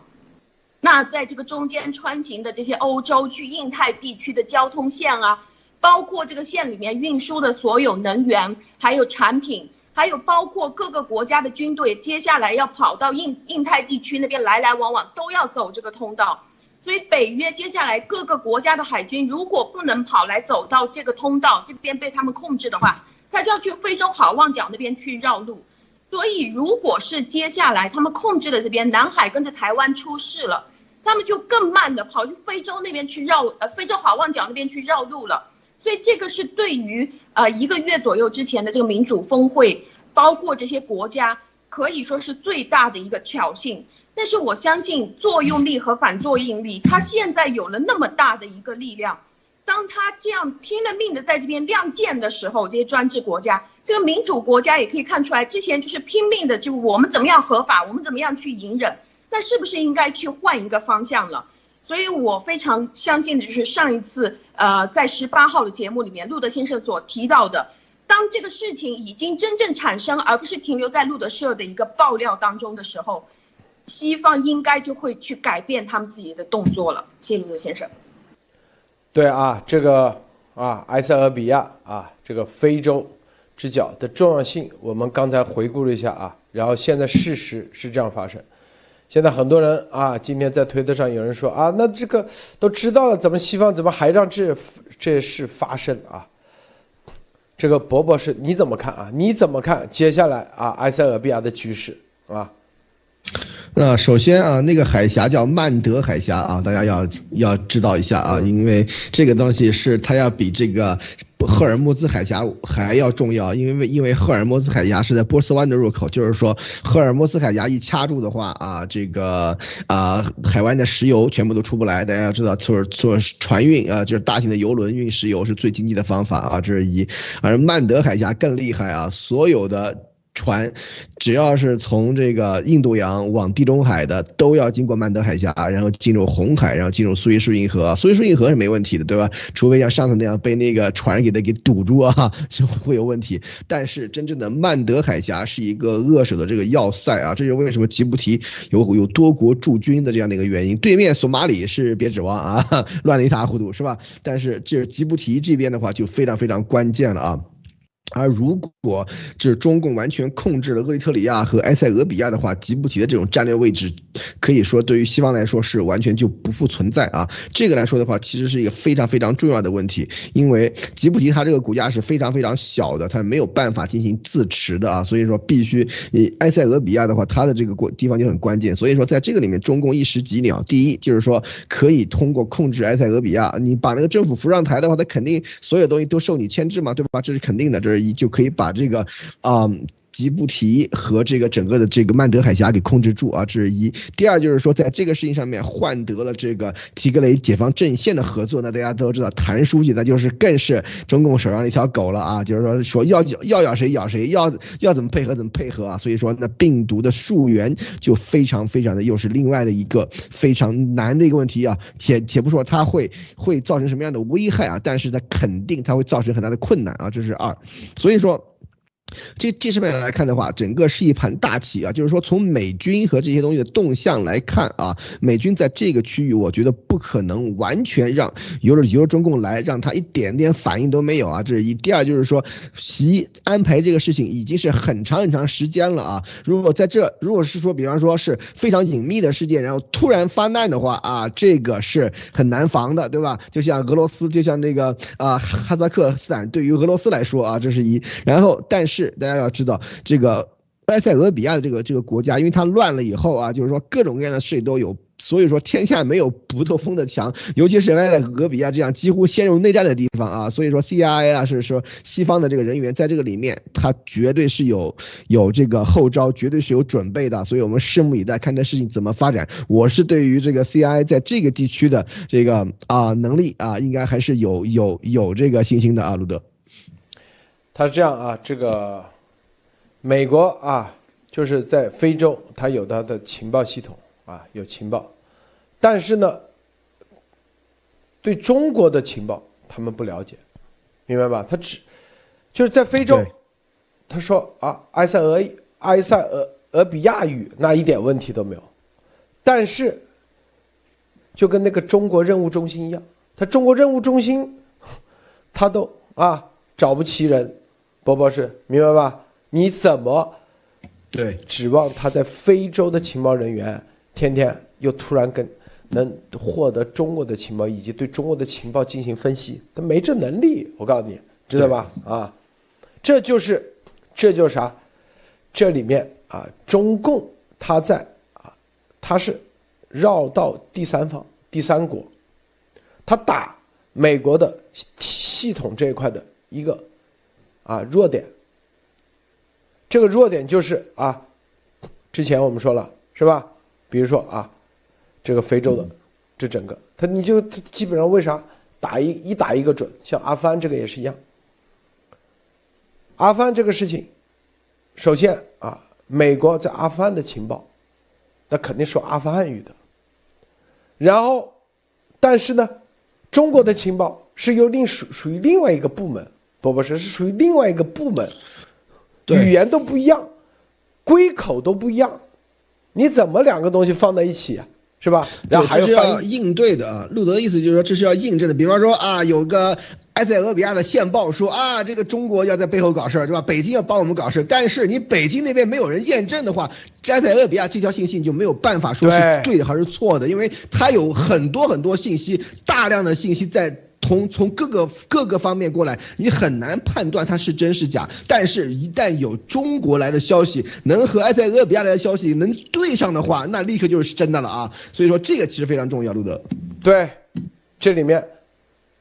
那在这个中间穿行的这些欧洲去印太地区的交通线啊，包括这个线里面运输的所有能源，还有产品，还有包括各个国家的军队，接下来要跑到印印太地区那边来来往往，都要走这个通道。所以北约接下来各个国家的海军如果不能跑来走到这个通道这边被他们控制的话，他就要去非洲好望角那边去绕路。所以如果是接下来他们控制的这边南海跟着台湾出事了，他们就更慢的跑去非洲那边去绕呃非洲好望角那边去绕路了。所以这个是对于呃一个月左右之前的这个民主峰会，包括这些国家可以说是最大的一个挑衅。但是我相信作用力和反作用力，它现在有了那么大的一个力量，当他这样拼了命的在这边亮剑的时候，这些专制国家，这个民主国家也可以看出来，之前就是拼命的，就我们怎么样合法，我们怎么样去隐忍，那是不是应该去换一个方向了？所以我非常相信的就是上一次，呃，在十八号的节目里面，路德先生所提到的，当这个事情已经真正产生，而不是停留在路德社的一个爆料当中的时候。西方应该就会去改变他们自己的动作了，谢谢路德先生。对啊，这个啊，埃塞俄比亚啊，这个非洲之角的重要性，我们刚才回顾了一下啊，然后现在事实是这样发生。现在很多人啊，今天在推特上有人说啊，那这个都知道了，怎么西方怎么还让这这事发生啊？这个伯伯是你怎么看啊？你怎么看接下来啊，埃塞俄比亚的局势啊？那首先啊，那个海峡叫曼德海峡啊，大家要要知道一下啊，因为这个东西是它要比这个赫尔墨兹海峡还要重要，因为因为赫尔墨兹海峡是在波斯湾的入口，就是说赫尔墨兹海峡一掐住的话啊，这个啊海湾的石油全部都出不来。大家要知道，做做船运啊，就是大型的油轮运石油是最经济的方法啊，这是一。而曼德海峡更厉害啊，所有的。船，只要是从这个印度洋往地中海的，都要经过曼德海峡，然后进入红海，然后进入苏伊士运河。苏伊士运河是没问题的，对吧？除非像上次那样被那个船给它给堵住啊，就会有问题。但是真正的曼德海峡是一个扼守的这个要塞啊，这就为什么吉布提有有多国驻军的这样的一个原因。对面索马里是别指望啊，乱的一塌糊涂，是吧？但是这吉布提这边的话就非常非常关键了啊。而如果这中共完全控制了厄立特里亚和埃塞俄比亚的话，吉布提的这种战略位置，可以说对于西方来说是完全就不复存在啊。这个来说的话，其实是一个非常非常重要的问题，因为吉布提它这个国家是非常非常小的，它没有办法进行自持的啊。所以说，必须你埃塞俄比亚的话，它的这个国地方就很关键。所以说，在这个里面，中共一石几鸟。第一就是说，可以通过控制埃塞俄比亚，你把那个政府扶上台的话，它肯定所有东西都受你牵制嘛，对吧？这是肯定的，这是。你就可以把这个，啊。吉布提和这个整个的这个曼德海峡给控制住啊，这是一。第二就是说，在这个事情上面换得了这个提格雷解放阵线的合作。那大家都知道，谭书记那就是更是中共手上的一条狗了啊，就是说说要咬要咬谁咬谁，要要怎么配合怎么配合啊。所以说，那病毒的溯源就非常非常的又是另外的一个非常难的一个问题啊。且且不说它会会造成什么样的危害啊，但是它肯定它会造成很大的困难啊，这是二。所以说。这这上面来看的话，整个是一盘大棋啊。就是说，从美军和这些东西的动向来看啊，美军在这个区域，我觉得不可能完全让由着由着中共来，让他一点点反应都没有啊。这是一。第二就是说，习安排这个事情已经是很长很长时间了啊。如果在这，如果是说，比方说是非常隐秘的事件，然后突然发难的话啊，这个是很难防的，对吧？就像俄罗斯，就像那个啊哈萨克斯坦，对于俄罗斯来说啊，这是一。然后，但是。是，大家要知道这个埃塞俄比亚的这个这个国家，因为它乱了以后啊，就是说各种各样的事都有，所以说天下没有不透风的墙，尤其是埃塞俄比亚这样几乎陷入内战的地方啊，所以说 CIA 啊是说西方的这个人员在这个里面，他绝对是有有这个后招，绝对是有准备的，所以我们拭目以待，看这事情怎么发展。我是对于这个 CIA 在这个地区的这个啊能力啊，应该还是有有有这个信心的啊，路德。他是这样啊，这个美国啊，就是在非洲，他有他的情报系统啊，有情报，但是呢，对中国的情报他们不了解，明白吧？他只就是在非洲，他说啊，埃塞俄埃塞俄俄比亚语那一点问题都没有，但是就跟那个中国任务中心一样，他中国任务中心他都啊找不齐人。波博士，明白吧？你怎么对指望他在非洲的情报人员天天又突然跟能获得中国的情报以及对中国的情报进行分析？他没这能力，我告诉你，知道吧？啊，这就是这就是啥？这里面啊，中共他在啊，他是绕到第三方、第三国，他打美国的系统这一块的一个。啊，弱点。这个弱点就是啊，之前我们说了是吧？比如说啊，这个非洲的这整个，他你就基本上为啥打一一打一个准？像阿富汗这个也是一样。阿富汗这个事情，首先啊，美国在阿富汗的情报，那肯定说阿富汗语的。然后，但是呢，中国的情报是由另属属于另外一个部门。不不是，是属于另外一个部门，语言都不一样，归口都不一样，你怎么两个东西放在一起啊？是吧？然后还是要应对的啊。路德的意思就是说，这是要印证的。比方说啊，有个埃塞俄比亚的线报说啊，这个中国要在背后搞事儿，是吧？北京要帮我们搞事儿，但是你北京那边没有人验证的话，埃塞俄比亚这条信息就没有办法说是对的还是错的，因为它有很多很多信息，大量的信息在。从从各个各个方面过来，你很难判断它是真是假。但是，一旦有中国来的消息能和埃塞俄比亚来的消息能对上的话，那立刻就是真的了啊！所以说，这个其实非常重要，路德。对，这里面，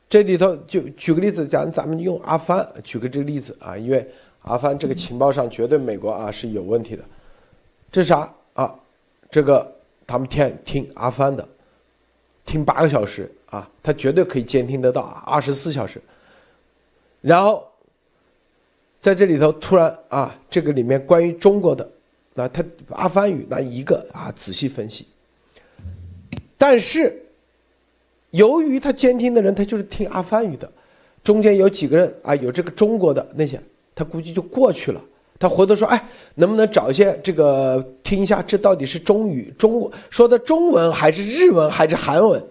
这里头就举个例子讲，咱们用阿富汗举个这个例子啊，因为阿富汗这个情报上绝对美国啊是有问题的。这啥啊？这个他们听听阿富汗的，听八个小时。啊，他绝对可以监听得到二十四小时。然后，在这里头突然啊，这个里面关于中国的，那他阿凡语那一个啊，仔细分析。但是，由于他监听的人他就是听阿凡语的，中间有几个人啊有这个中国的那些，他估计就过去了。他回头说，哎，能不能找一些这个听一下，这到底是中语中说的中文还是日文还是韩文？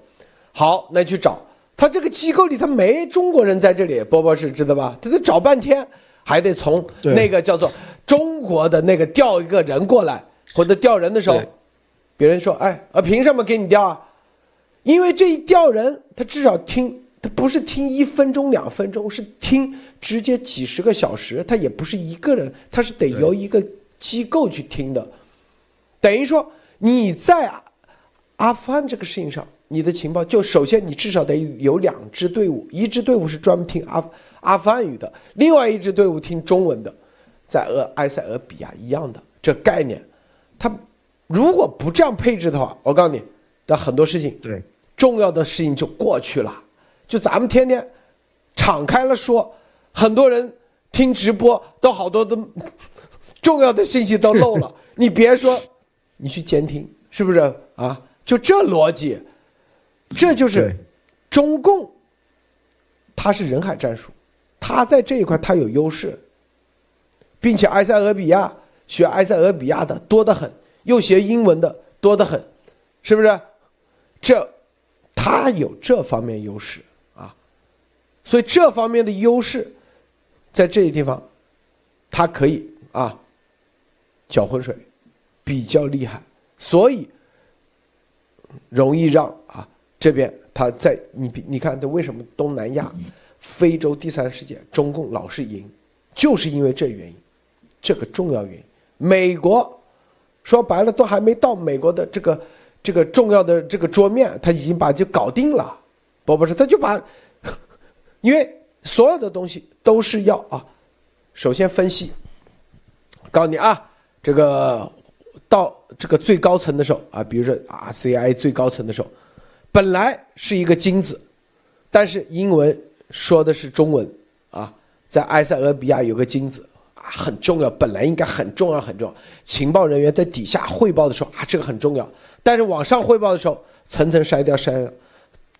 好，那去找他这个机构里，他没中国人在这里，波波是知道吧？他得找半天，还得从那个叫做中国的那个调一个人过来，或者调人的时候，别人说，哎，啊，凭什么给你调啊？因为这一调人，他至少听，他不是听一分钟两分钟，是听直接几十个小时，他也不是一个人，他是得由一个机构去听的，等于说你在阿富汗这个事情上。你的情报就首先你至少得有两支队伍，一支队伍是专门听阿阿富汗语的，另外一支队伍听中文的，在俄埃塞俄比亚一样的这概念，他如果不这样配置的话，我告诉你，那很多事情对。重要的事情就过去了，就咱们天天敞开了说，很多人听直播都好多的重要的信息都漏了，你别说，你去监听是不是啊？就这逻辑。这就是中共，他是人海战术，他在这一块他有优势，并且埃塞俄比亚学埃塞俄比亚的多得很，又学英文的多得很，是不是？这他有这方面优势啊，所以这方面的优势，在这些地方，他可以啊搅浑水，比较厉害，所以容易让啊。这边他在你你看他为什么东南亚、非洲第三世界中共老是赢，就是因为这原因，这个重要原因。美国说白了都还没到美国的这个这个重要的这个桌面，他已经把就搞定了。不不是，他就把，因为所有的东西都是要啊，首先分析，告诉你啊，这个到这个最高层的时候啊，比如说啊 CIA 最高层的时候。本来是一个金子，但是英文说的是中文啊，在埃塞俄比亚有个金子啊，很重要，本来应该很重要很重要。情报人员在底下汇报的时候啊，这个很重要，但是往上汇报的时候，层层筛掉筛掉，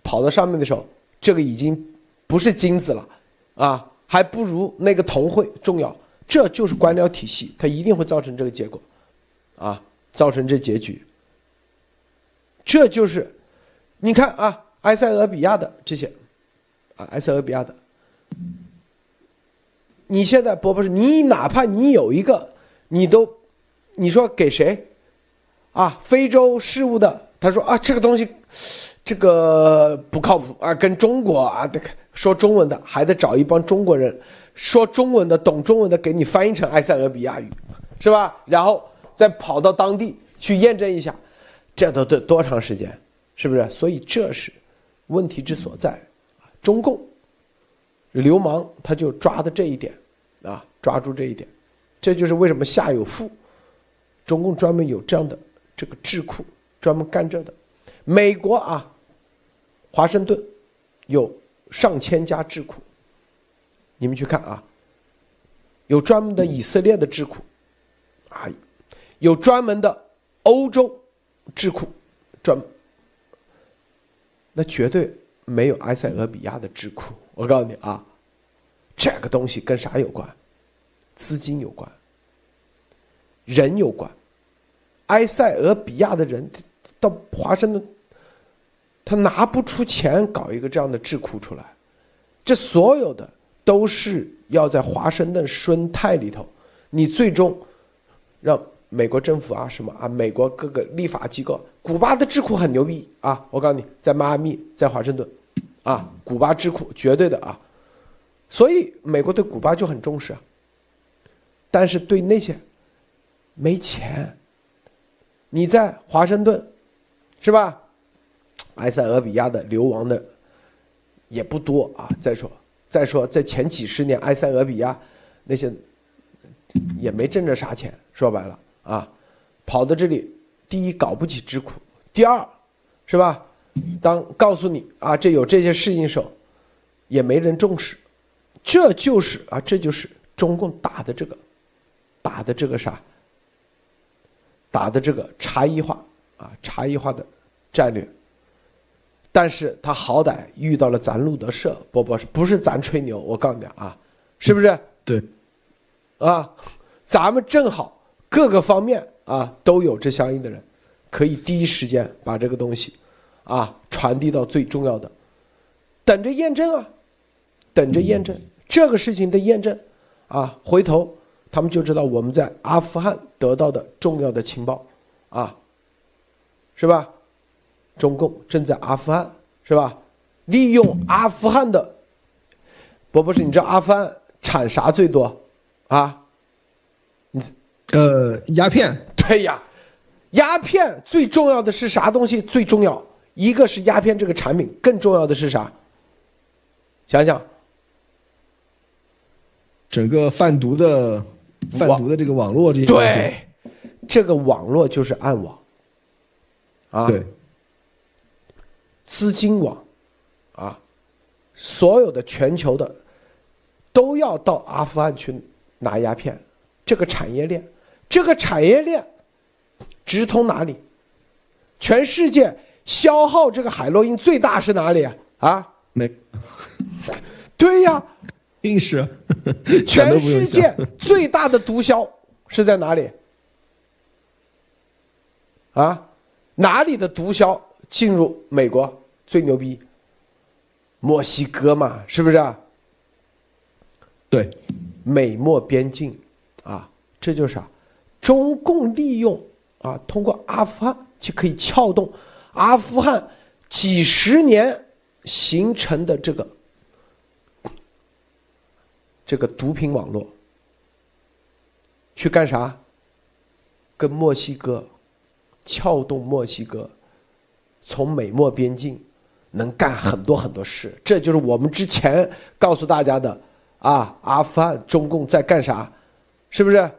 跑到上面的时候，这个已经不是金子了啊，还不如那个铜会重要。这就是官僚体系，它一定会造成这个结果，啊，造成这结局。这就是。你看啊，埃塞俄比亚的这些，啊，埃塞俄比亚的，你现在波波是，你哪怕你有一个，你都，你说给谁，啊，非洲事务的，他说啊，这个东西，这个不靠谱啊，跟中国啊，得说中文的还得找一帮中国人，说中文的懂中文的给你翻译成埃塞俄比亚语，是吧？然后再跑到当地去验证一下，这都得多长时间？是不是？所以这是问题之所在中共流氓他就抓的这一点啊，抓住这一点，这就是为什么下有富，中共专门有这样的这个智库，专门干这的。美国啊，华盛顿有上千家智库，你们去看啊，有专门的以色列的智库，啊，有专门的欧洲智库，专。那绝对没有埃塞俄比亚的智库。我告诉你啊，这个东西跟啥有关？资金有关，人有关。埃塞俄比亚的人到华盛顿，他拿不出钱搞一个这样的智库出来。这所有的都是要在华盛顿生态里头，你最终让。美国政府啊，什么啊？美国各个立法机构，古巴的智库很牛逼啊！我告诉你，在迈阿密，在华盛顿，啊，古巴智库绝对的啊！所以美国对古巴就很重视啊。但是对那些没钱，你在华盛顿，是吧？埃塞俄比亚的流亡的也不多啊。再说，再说，在前几十年，埃塞俄比亚那些也没挣着啥钱，说白了。啊，跑到这里，第一搞不起智库，第二，是吧？当告诉你啊，这有这些事情时候，也没人重视，这就是啊，这就是中共打的这个，打的这个啥？打的这个差异化啊，差异化的战略。但是他好歹遇到了咱路德社，不不是不是咱吹牛，我告诉你啊，是不是？对，啊，咱们正好。各个方面啊都有这相应的人，可以第一时间把这个东西，啊传递到最重要的，等着验证啊，等着验证这个事情的验证，啊，回头他们就知道我们在阿富汗得到的重要的情报，啊，是吧？中共正在阿富汗，是吧？利用阿富汗的，博博士，你知道阿富汗产啥最多？啊？你呃，鸦片。对呀，鸦片最重要的是啥东西？最重要一个是鸦片这个产品，更重要的是啥？想想。整个贩毒的贩毒的这个网络，这些对，这个网络就是暗网，啊，对，资金网，啊，所有的全球的都要到阿富汗去拿鸦片，这个产业链，这个产业链直通哪里？全世界消耗这个海洛因最大是哪里啊？啊，没，对呀。硬是，全世界最大的毒枭是在哪里？啊，哪里的毒枭进入美国最牛逼？墨西哥嘛，是不是？啊对，美墨边境，啊，这就是啊，中共利用啊，通过阿富汗就可以撬动阿富汗几十年形成的这个。这个毒品网络去干啥？跟墨西哥撬动墨西哥，从美墨边境能干很多很多事。这就是我们之前告诉大家的啊，阿富汗中共在干啥？是不是？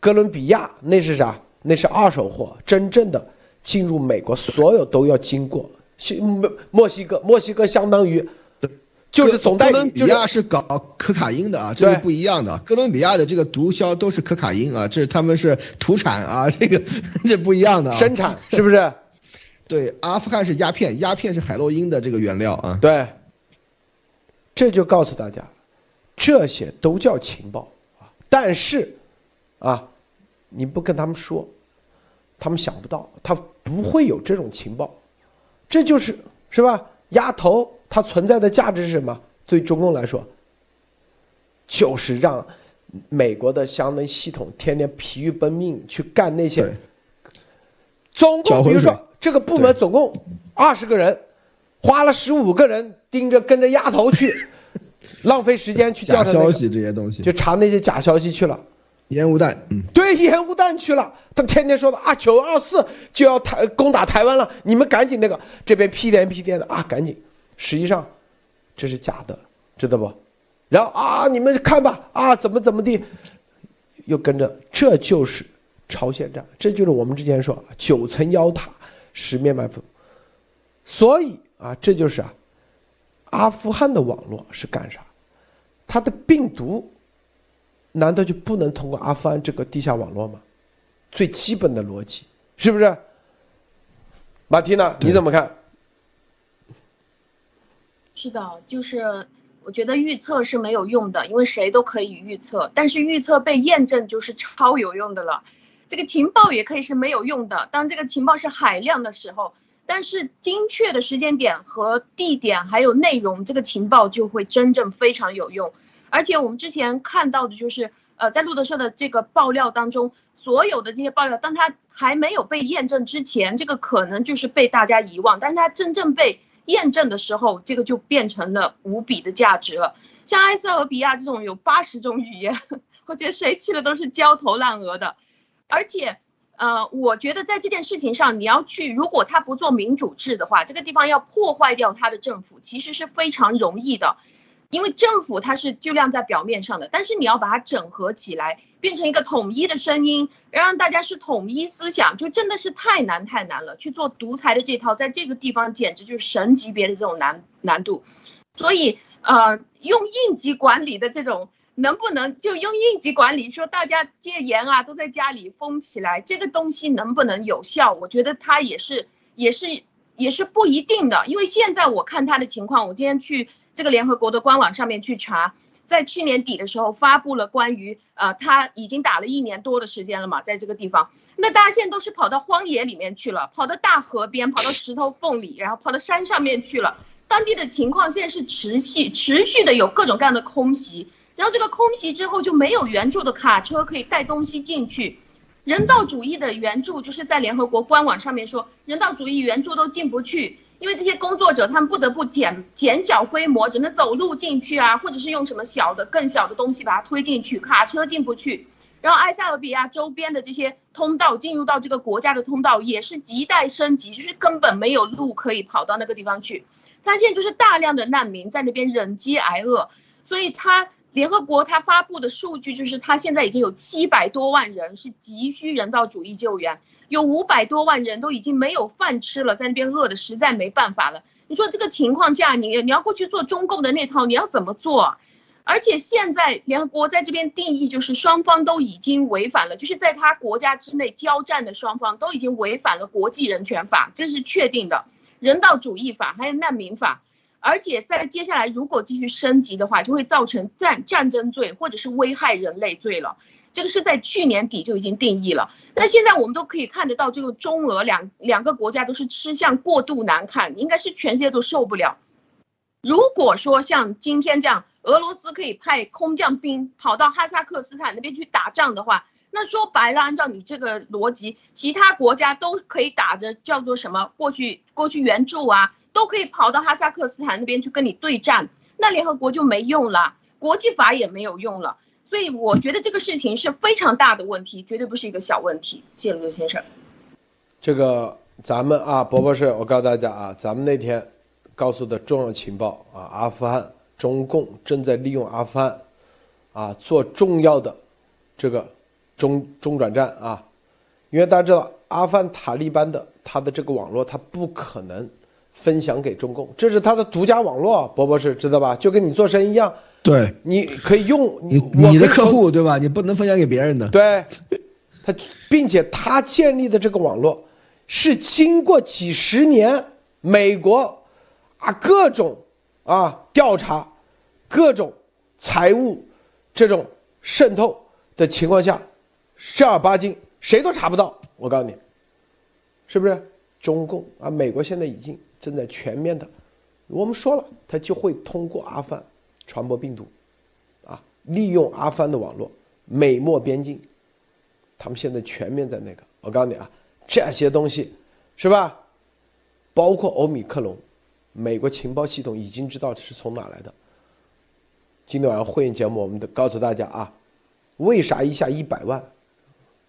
哥伦比亚那是啥？那是二手货，真正的进入美国，所有都要经过墨墨西哥。墨西哥相当于。就是总代哥伦比亚是搞可卡因的啊，这是不一样的。哥伦比亚的这个毒枭都是可卡因啊，这他们是土产啊，这个 这不一样的。生产是不是？对，阿富汗是鸦片，鸦片是海洛因的这个原料啊。对，这就告诉大家，这些都叫情报啊。但是，啊，你不跟他们说，他们想不到，他不会有这种情报。这就是是吧？鸭头。它存在的价值是什么？对中共来说，就是让美国的相当于系统天天疲于奔命去干那些。中共比如说这个部门总共二十个人，花了十五个人盯着跟着丫头去，浪费时间去调查消息这些东西，就查那些假消息去了。烟雾弹，嗯，对，烟雾弹去了。他天天说的啊，九二四就要台攻打台湾了，你们赶紧那个这边屁颠屁颠的啊，赶紧。实际上，这是假的，知道不？然后啊，你们看吧，啊，怎么怎么地，又跟着，这就是朝鲜战，这就是我们之前说九层妖塔，十面埋伏。所以啊，这就是啊，阿富汗的网络是干啥？它的病毒难道就不能通过阿富汗这个地下网络吗？最基本的逻辑是不是？马蒂娜，你怎么看？是的，就是我觉得预测是没有用的，因为谁都可以预测，但是预测被验证就是超有用的了。这个情报也可以是没有用的，当这个情报是海量的时候，但是精确的时间点和地点还有内容，这个情报就会真正非常有用。而且我们之前看到的就是，呃，在路德社的这个爆料当中，所有的这些爆料，当它还没有被验证之前，这个可能就是被大家遗忘，但是它真正被。验证的时候，这个就变成了无比的价值了。像埃塞俄比亚这种有八十种语言，我觉得谁去了都是焦头烂额的。而且，呃，我觉得在这件事情上，你要去，如果他不做民主制的话，这个地方要破坏掉他的政府，其实是非常容易的。因为政府它是就亮在表面上的，但是你要把它整合起来，变成一个统一的声音，让大家是统一思想，就真的是太难太难了。去做独裁的这套，在这个地方简直就是神级别的这种难难度。所以，呃，用应急管理的这种，能不能就用应急管理说大家戒严啊，都在家里封起来，这个东西能不能有效？我觉得它也是也是也是不一定的，因为现在我看它的情况，我今天去。这个联合国的官网上面去查，在去年底的时候发布了关于呃，他已经打了一年多的时间了嘛，在这个地方，那大家现在都是跑到荒野里面去了，跑到大河边，跑到石头缝里，然后跑到山上面去了。当地的情况现在是持续持续的有各种各样的空袭，然后这个空袭之后就没有援助的卡车可以带东西进去，人道主义的援助就是在联合国官网上面说，人道主义援助都进不去，因为这些工作者他们不得不减减小规模，只能走路进去啊，或者是用什么小的更小的东西把它推进去，卡车进不去。然后埃塞俄比亚周边的这些通道进入到这个国家的通道也是亟待升级，就是根本没有路可以跑到那个地方去。他现在就是大量的难民在那边忍饥挨饿，所以他联合国他发布的数据就是他现在已经有七百多万人是急需人道主义救援，有五百多万人都已经没有饭吃了，在那边饿的实在没办法了。你说这个情况下，你你要过去做中共的那套，你要怎么做？而且现在联合国在这边定义就是双方都已经违反了，就是在他国家之内交战的双方都已经违反了国际人权法，这是确定的。人道主义法还有难民法，而且在接下来如果继续升级的话，就会造成战战争罪或者是危害人类罪了。这个是在去年底就已经定义了。那现在我们都可以看得到，这个中俄两两个国家都是吃相过度难看，应该是全世界都受不了。如果说像今天这样，俄罗斯可以派空降兵跑到哈萨克斯坦那边去打仗的话，那说白了，按照你这个逻辑，其他国家都可以打着叫做什么过去过去援助啊，都可以跑到哈萨克斯坦那边去跟你对战，那联合国就没用了，国际法也没有用了，所以我觉得这个事情是非常大的问题，绝对不是一个小问题。谢谢陆先生。这个咱们啊，博博士，我告诉大家啊，咱们那天告诉的重要情报啊，阿富汗中共正在利用阿富汗啊做重要的这个。中中转站啊，因为大家知道阿富汗塔利班的他的这个网络，他不可能分享给中共，这是他的独家网络。博博士知道吧？就跟你做生意一样，对，你可以用你你的客户对吧？你不能分享给别人的。对，他并且他建立的这个网络是经过几十年美国啊各种啊调查，各种财务这种渗透的情况下。正儿八经谁都查不到，我告诉你，是不是？中共啊，美国现在已经正在全面的，我们说了，他就会通过阿富汗传播病毒，啊，利用阿富汗的网络，美墨边境，他们现在全面在那个，我告诉你啊，这些东西，是吧？包括欧米克隆，美国情报系统已经知道是从哪来的。今天晚上会议节目，我们都告诉大家啊，为啥一下一百万？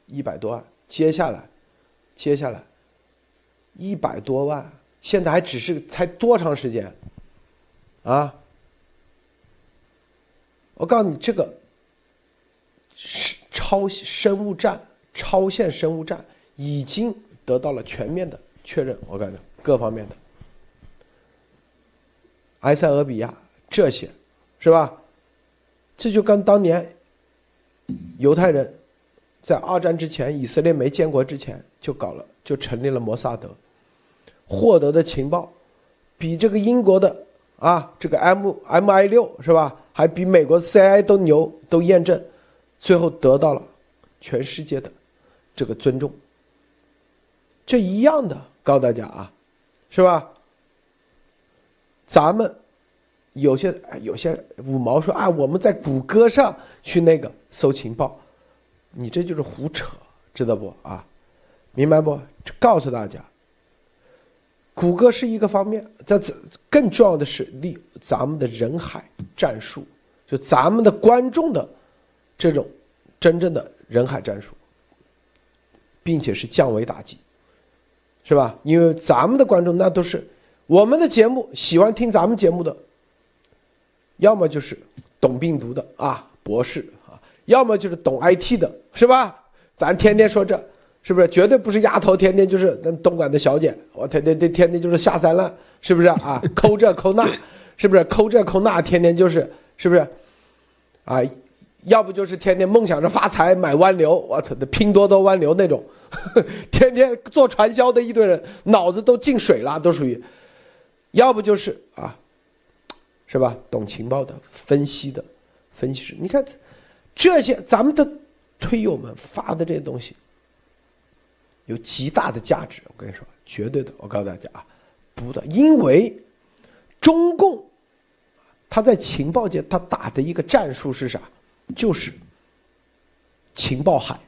一百多万，接下来，接下来，一百多万，现在还只是才多长时间？啊！我告诉你，这个是超生物战、超限生物战已经得到了全面的确认。我感觉各方面的，埃塞俄比亚这些，是吧？这就跟当年犹太人。在二战之前，以色列没建国之前就搞了，就成立了摩萨德，获得的情报比这个英国的啊这个 M M I 六是吧，还比美国 C I 都牛，都验证，最后得到了全世界的这个尊重。这一样的告诉大家啊，是吧？咱们有些有些五毛说啊，我们在谷歌上去那个搜情报。你这就是胡扯，知道不啊？明白不？告诉大家，谷歌是一个方面，这更重要的是利咱们的人海战术，就咱们的观众的这种真正的人海战术，并且是降维打击，是吧？因为咱们的观众那都是我们的节目喜欢听咱们节目的，要么就是懂病毒的啊，博士啊。要么就是懂 IT 的，是吧？咱天天说这，是不是？绝对不是丫头，天天就是那东莞的小姐，我天天天天天就是下三滥，是不是啊？抠这抠那，是不是？抠这抠那，天天就是，是不是？啊，要不就是天天梦想着发财买湾流，我操，那拼多多湾流那种，天天做传销的一堆人，脑子都进水了，都属于。要不就是啊，是吧？懂情报的、分析的、分析师，你看。这些咱们的推友们发的这些东西，有极大的价值。我跟你说，绝对的。我告诉大家啊，不的，因为中共他在情报界他打的一个战术是啥？就是情报海，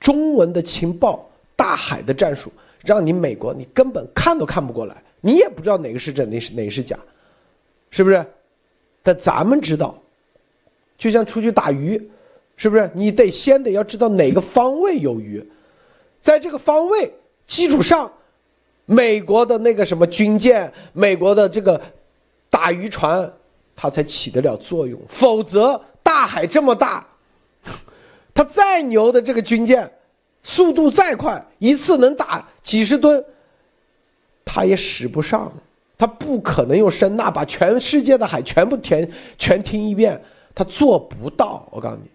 中文的情报大海的战术，让你美国你根本看都看不过来，你也不知道哪个是真，哪是哪是假，是不是？但咱们知道，就像出去打鱼，是不是？你得先得要知道哪个方位有鱼，在这个方位基础上，美国的那个什么军舰，美国的这个打渔船，它才起得了作用，否则大海这么大。他再牛的这个军舰，速度再快，一次能打几十吨，他也使不上。他不可能用声呐把全世界的海全部填全听一遍，他做不到。我告诉你，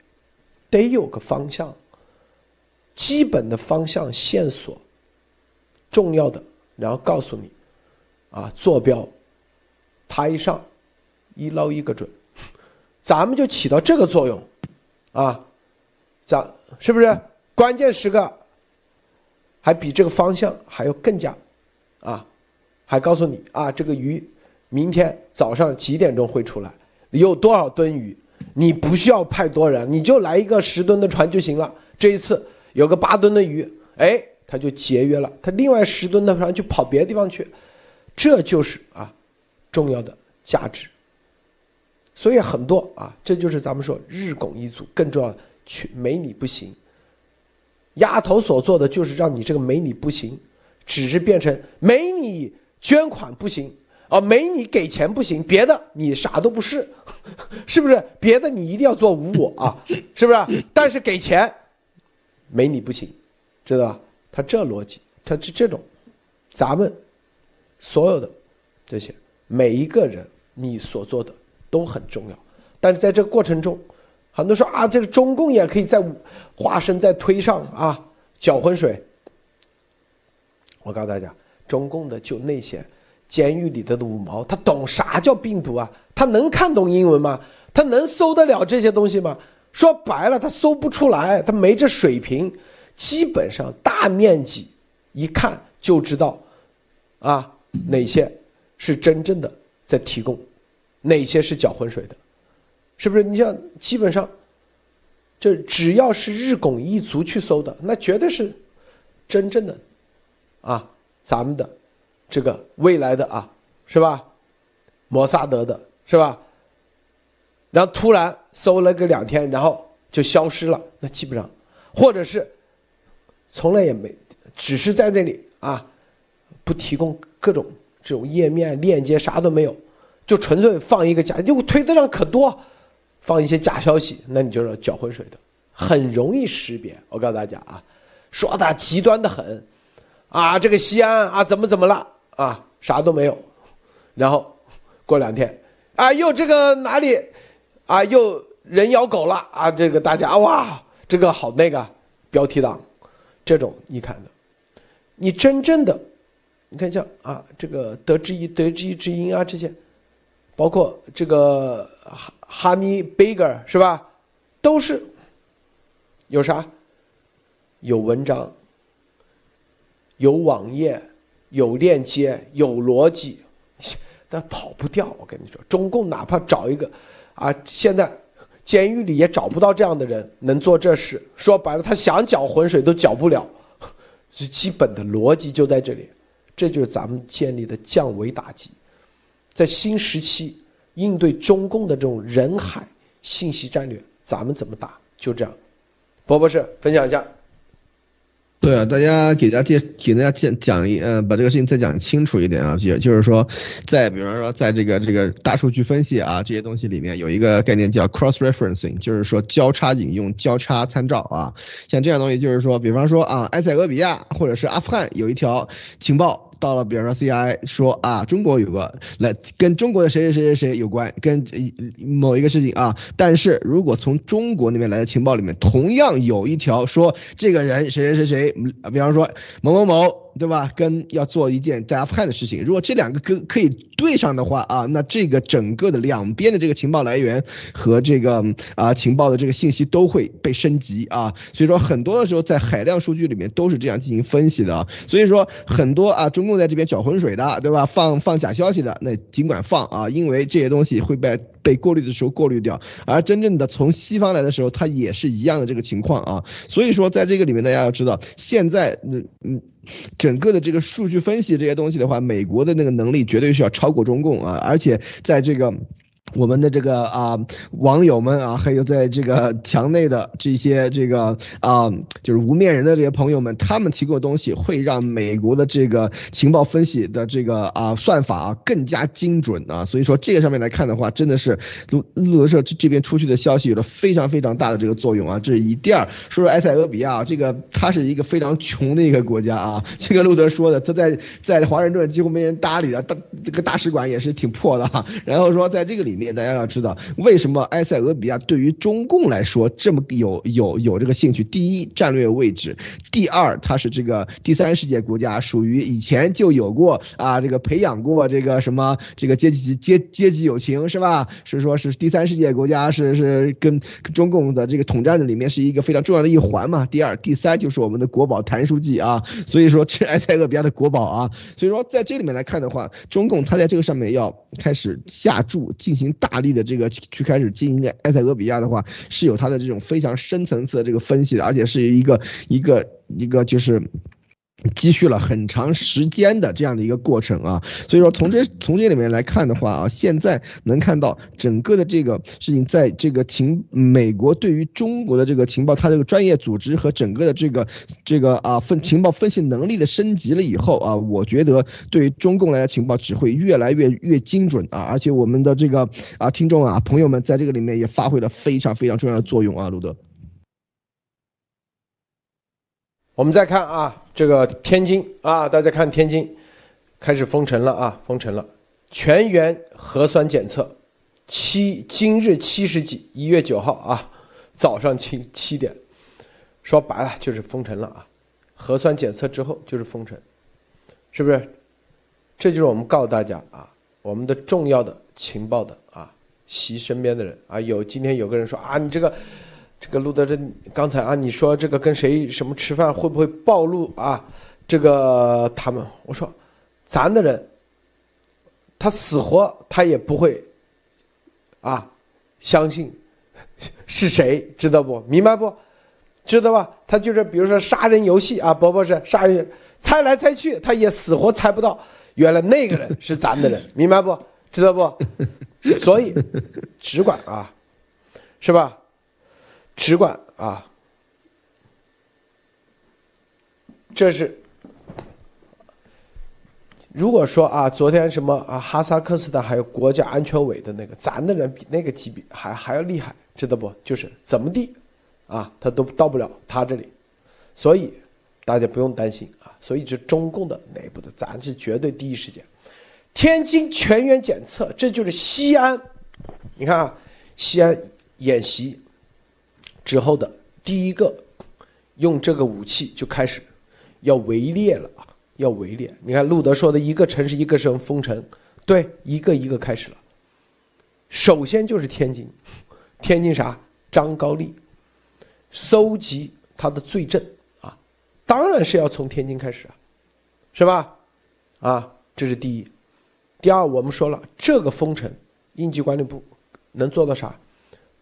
得有个方向，基本的方向线索，重要的，然后告诉你，啊，坐标，他一上，一捞一个准，咱们就起到这个作用，啊。咱是不是关键时刻，还比这个方向还要更加，啊，还告诉你啊，这个鱼明天早上几点钟会出来，有多少吨鱼，你不需要派多人，你就来一个十吨的船就行了。这一次有个八吨的鱼，哎，他就节约了，他另外十吨的船就跑别的地方去，这就是啊重要的价值。所以很多啊，这就是咱们说日拱一卒，更重要的。去没你不行，丫头所做的就是让你这个没你不行，只是变成没你捐款不行啊，没你给钱不行，别的你啥都不是，是不是？别的你一定要做无我啊，是不是？但是给钱，没你不行，知道吧？他这逻辑，他是这种，咱们所有的这些每一个人，你所做的都很重要，但是在这个过程中。很多说啊，这个中共也可以在化身在推上啊，搅浑水。我告诉大家，中共的就那些监狱里头的五毛，他懂啥叫病毒啊？他能看懂英文吗？他能搜得了这些东西吗？说白了，他搜不出来，他没这水平。基本上大面积一看就知道，啊，哪些是真正的在提供，哪些是搅浑水的。是不是？你像基本上，这只要是日拱一卒去搜的，那绝对是真正的啊，咱们的这个未来的啊，是吧？摩萨德的是吧？然后突然搜了个两天，然后就消失了，那基本上，或者是从来也没，只是在那里啊，不提供各种这种页面链接，啥都没有，就纯粹放一个假，就推特上可多。放一些假消息，那你就是搅浑水的，很容易识别。我告诉大家啊，说的极端的很，啊，这个西安啊怎么怎么了啊，啥都没有，然后过两天啊又这个哪里啊又人咬狗了啊，这个大家哇这个好那个标题党，这种你看的，你真正的你看像啊这个得知一得知一知音啊这些。包括这个哈哈密贝格是吧？都是有啥？有文章，有网页，有链接，有逻辑，但跑不掉。我跟你说，中共哪怕找一个啊，现在监狱里也找不到这样的人能做这事。说白了，他想搅浑水都搅不了。最基本的逻辑就在这里，这就是咱们建立的降维打击。在新时期应对中共的这种人海信息战略，咱们怎么打？就这样，博博士分享一下。对啊，大家给大家介给大家讲讲一呃，把这个事情再讲清楚一点啊，就就是说，在比方说在这个这个大数据分析啊这些东西里面，有一个概念叫 cross referencing，就是说交叉引用、交叉参照啊。像这样东西，就是说，比方说啊，埃塞俄比亚或者是阿富汗有一条情报。到了，比如说，C.I 说啊，中国有个来跟中国的谁谁谁谁谁有关，跟某一个事情啊。但是如果从中国那边来的情报里面，同样有一条说这个人谁谁谁谁，比方说某某某对吧？跟要做一件在阿富汗的事情。如果这两个跟可以对上的话啊，那这个整个的两边的这个情报来源和这个啊情报的这个信息都会被升级啊。所以说很多的时候在海量数据里面都是这样进行分析的啊。所以说很多啊中共在这边搅浑水的，对吧？放放假消息的，那尽管放啊，因为这些东西会被被过滤的时候过滤掉。而真正的从西方来的时候，它也是一样的这个情况啊。所以说在这个里面，大家要知道，现在嗯嗯。整个的这个数据分析这些东西的话，美国的那个能力绝对是要超过中共啊，而且在这个。我们的这个啊网友们啊，还有在这个墙内的这些这个啊，就是无面人的这些朋友们，他们提供的东西会让美国的这个情报分析的这个啊算法啊更加精准啊。所以说这个上面来看的话，真的是路路德社这这边出去的消息有了非常非常大的这个作用啊。这是一。第二，说说埃塞俄比亚，这个它是一个非常穷的一个国家啊。这个路德说的，他在在华盛顿几乎没人搭理的，大这个大使馆也是挺破的哈。然后说在这个里。里面大家要知道，为什么埃塞俄比亚对于中共来说这么有有有这个兴趣？第一，战略位置；第二，它是这个第三世界国家，属于以前就有过啊，这个培养过这个什么这个阶级阶阶级友情是吧？是说是第三世界国家，是是跟中共的这个统战的里面是一个非常重要的一环嘛。第二、第三就是我们的国宝谭书记啊，所以说这埃塞俄比亚的国宝啊，所以说在这里面来看的话，中共它在这个上面要开始下注进行。行大力的这个去开始经营埃塞俄比亚的话，是有它的这种非常深层次的这个分析的，而且是一个一个一个就是。积蓄了很长时间的这样的一个过程啊，所以说从这从这里面来看的话啊，现在能看到整个的这个事情，在这个情美国对于中国的这个情报，它这个专业组织和整个的这个这个啊分情报分析能力的升级了以后啊，我觉得对于中共来的情报只会越来越越精准啊，而且我们的这个啊听众啊朋友们在这个里面也发挥了非常非常重要的作用啊，路德。我们再看啊，这个天津啊，大家看天津开始封城了啊，封城了，全员核酸检测，七今日七十几，一月九号啊，早上七七点，说白了就是封城了啊，核酸检测之后就是封城，是不是？这就是我们告诉大家啊，我们的重要的情报的啊，习身边的人啊，有今天有个人说啊，你这个。这个路德，这刚才啊，你说这个跟谁什么吃饭会不会暴露啊？这个他们，我说，咱的人，他死活他也不会，啊，相信是谁，知道不？明白不？知道吧？他就是比如说杀人游戏啊，不不是杀人，猜来猜去，他也死活猜不到，原来那个人是咱的人，明白不？知道不？所以只管啊，是吧？只管啊，这是如果说啊，昨天什么啊，哈萨克斯坦还有国家安全委的那个，咱的人比那个级别还还要厉害，知道不？就是怎么地啊，他都到不了他这里，所以大家不用担心啊。所以这中共的内部的，咱是绝对第一时间。天津全员检测，这就是西安，你看啊，西安演习。之后的第一个，用这个武器就开始要围猎了啊！要围猎。你看路德说的一个城市一个城封城，对，一个一个开始了。首先就是天津，天津啥？张高丽，搜集他的罪证啊！当然是要从天津开始啊，是吧？啊，这是第一。第二，我们说了，这个封城，应急管理部能做到啥？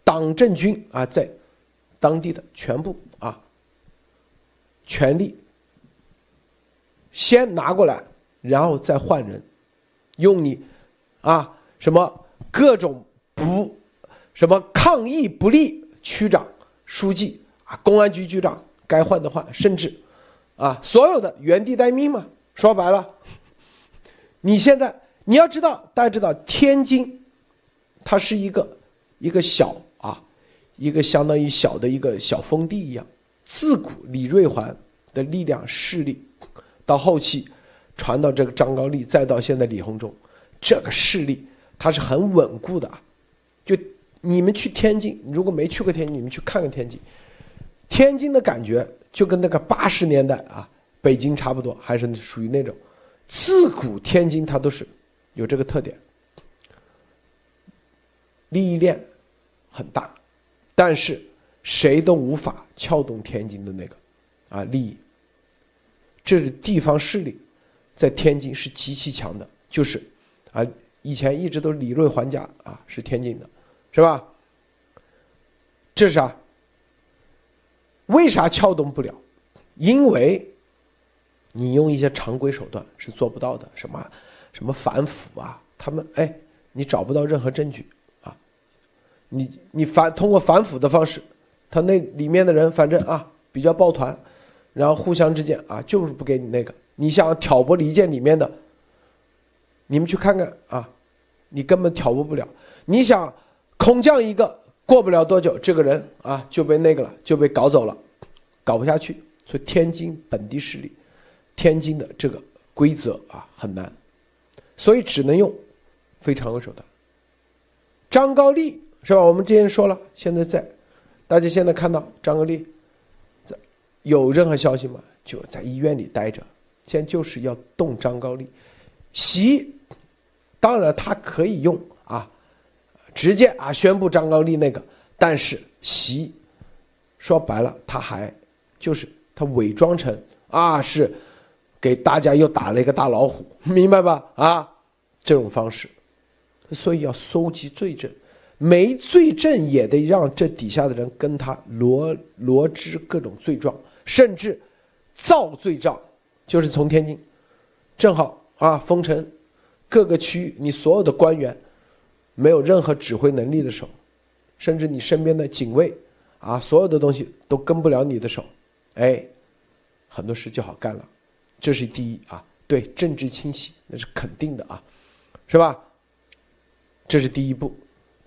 党政军啊，在。当地的全部啊，权力先拿过来，然后再换人，用你啊什么各种不什么抗议不力区长、书记啊，公安局局长该换的换，甚至啊所有的原地待命嘛。说白了，你现在你要知道，大家知道天津，它是一个一个小。一个相当于小的一个小封地一样，自古李瑞环的力量势力，到后期传到这个张高丽，再到现在李鸿忠，这个势力它是很稳固的。就你们去天津，如果没去过天津，你们去看看天津，天津的感觉就跟那个八十年代啊，北京差不多，还是属于那种自古天津它都是有这个特点，利益链很大，但是谁都无法撬动天津的那个啊利益。这是地方势力在天津是极其强的，就是啊，以前一直都理论还价啊，是天津的，是吧？这是啥？为啥撬动不了？因为你用一些常规手段是做不到的，什么什么反腐啊，他们哎，你找不到任何证据，你你反通过反腐的方式，他那里面的人反正啊比较抱团。然后互相之间啊，就是不给你那个。你想挑拨离间里面的，你们去看看啊，你根本挑拨不了。你想空降一个，过不了多久，这个人啊就被那个了，就被搞走了，搞不下去。所以天津本地势力，天津的这个规则啊很难，所以只能用非常规手段。张高丽是吧？我们之前说了，现在在，大家现在看到张高丽。在有任何消息吗？就在医院里待着，现在就是要动张高丽，习，当然他可以用啊，直接啊宣布张高丽那个，但是习，说白了他还就是他伪装成啊是给大家又打了一个大老虎，明白吧？啊，这种方式，所以要搜集罪证。没罪证也得让这底下的人跟他罗罗织各种罪状，甚至造罪状，就是从天津，正好啊封城，各个区域你所有的官员没有任何指挥能力的时候，甚至你身边的警卫啊所有的东西都跟不了你的手，哎，很多事就好干了，这是第一啊，对政治清洗那是肯定的啊，是吧？这是第一步。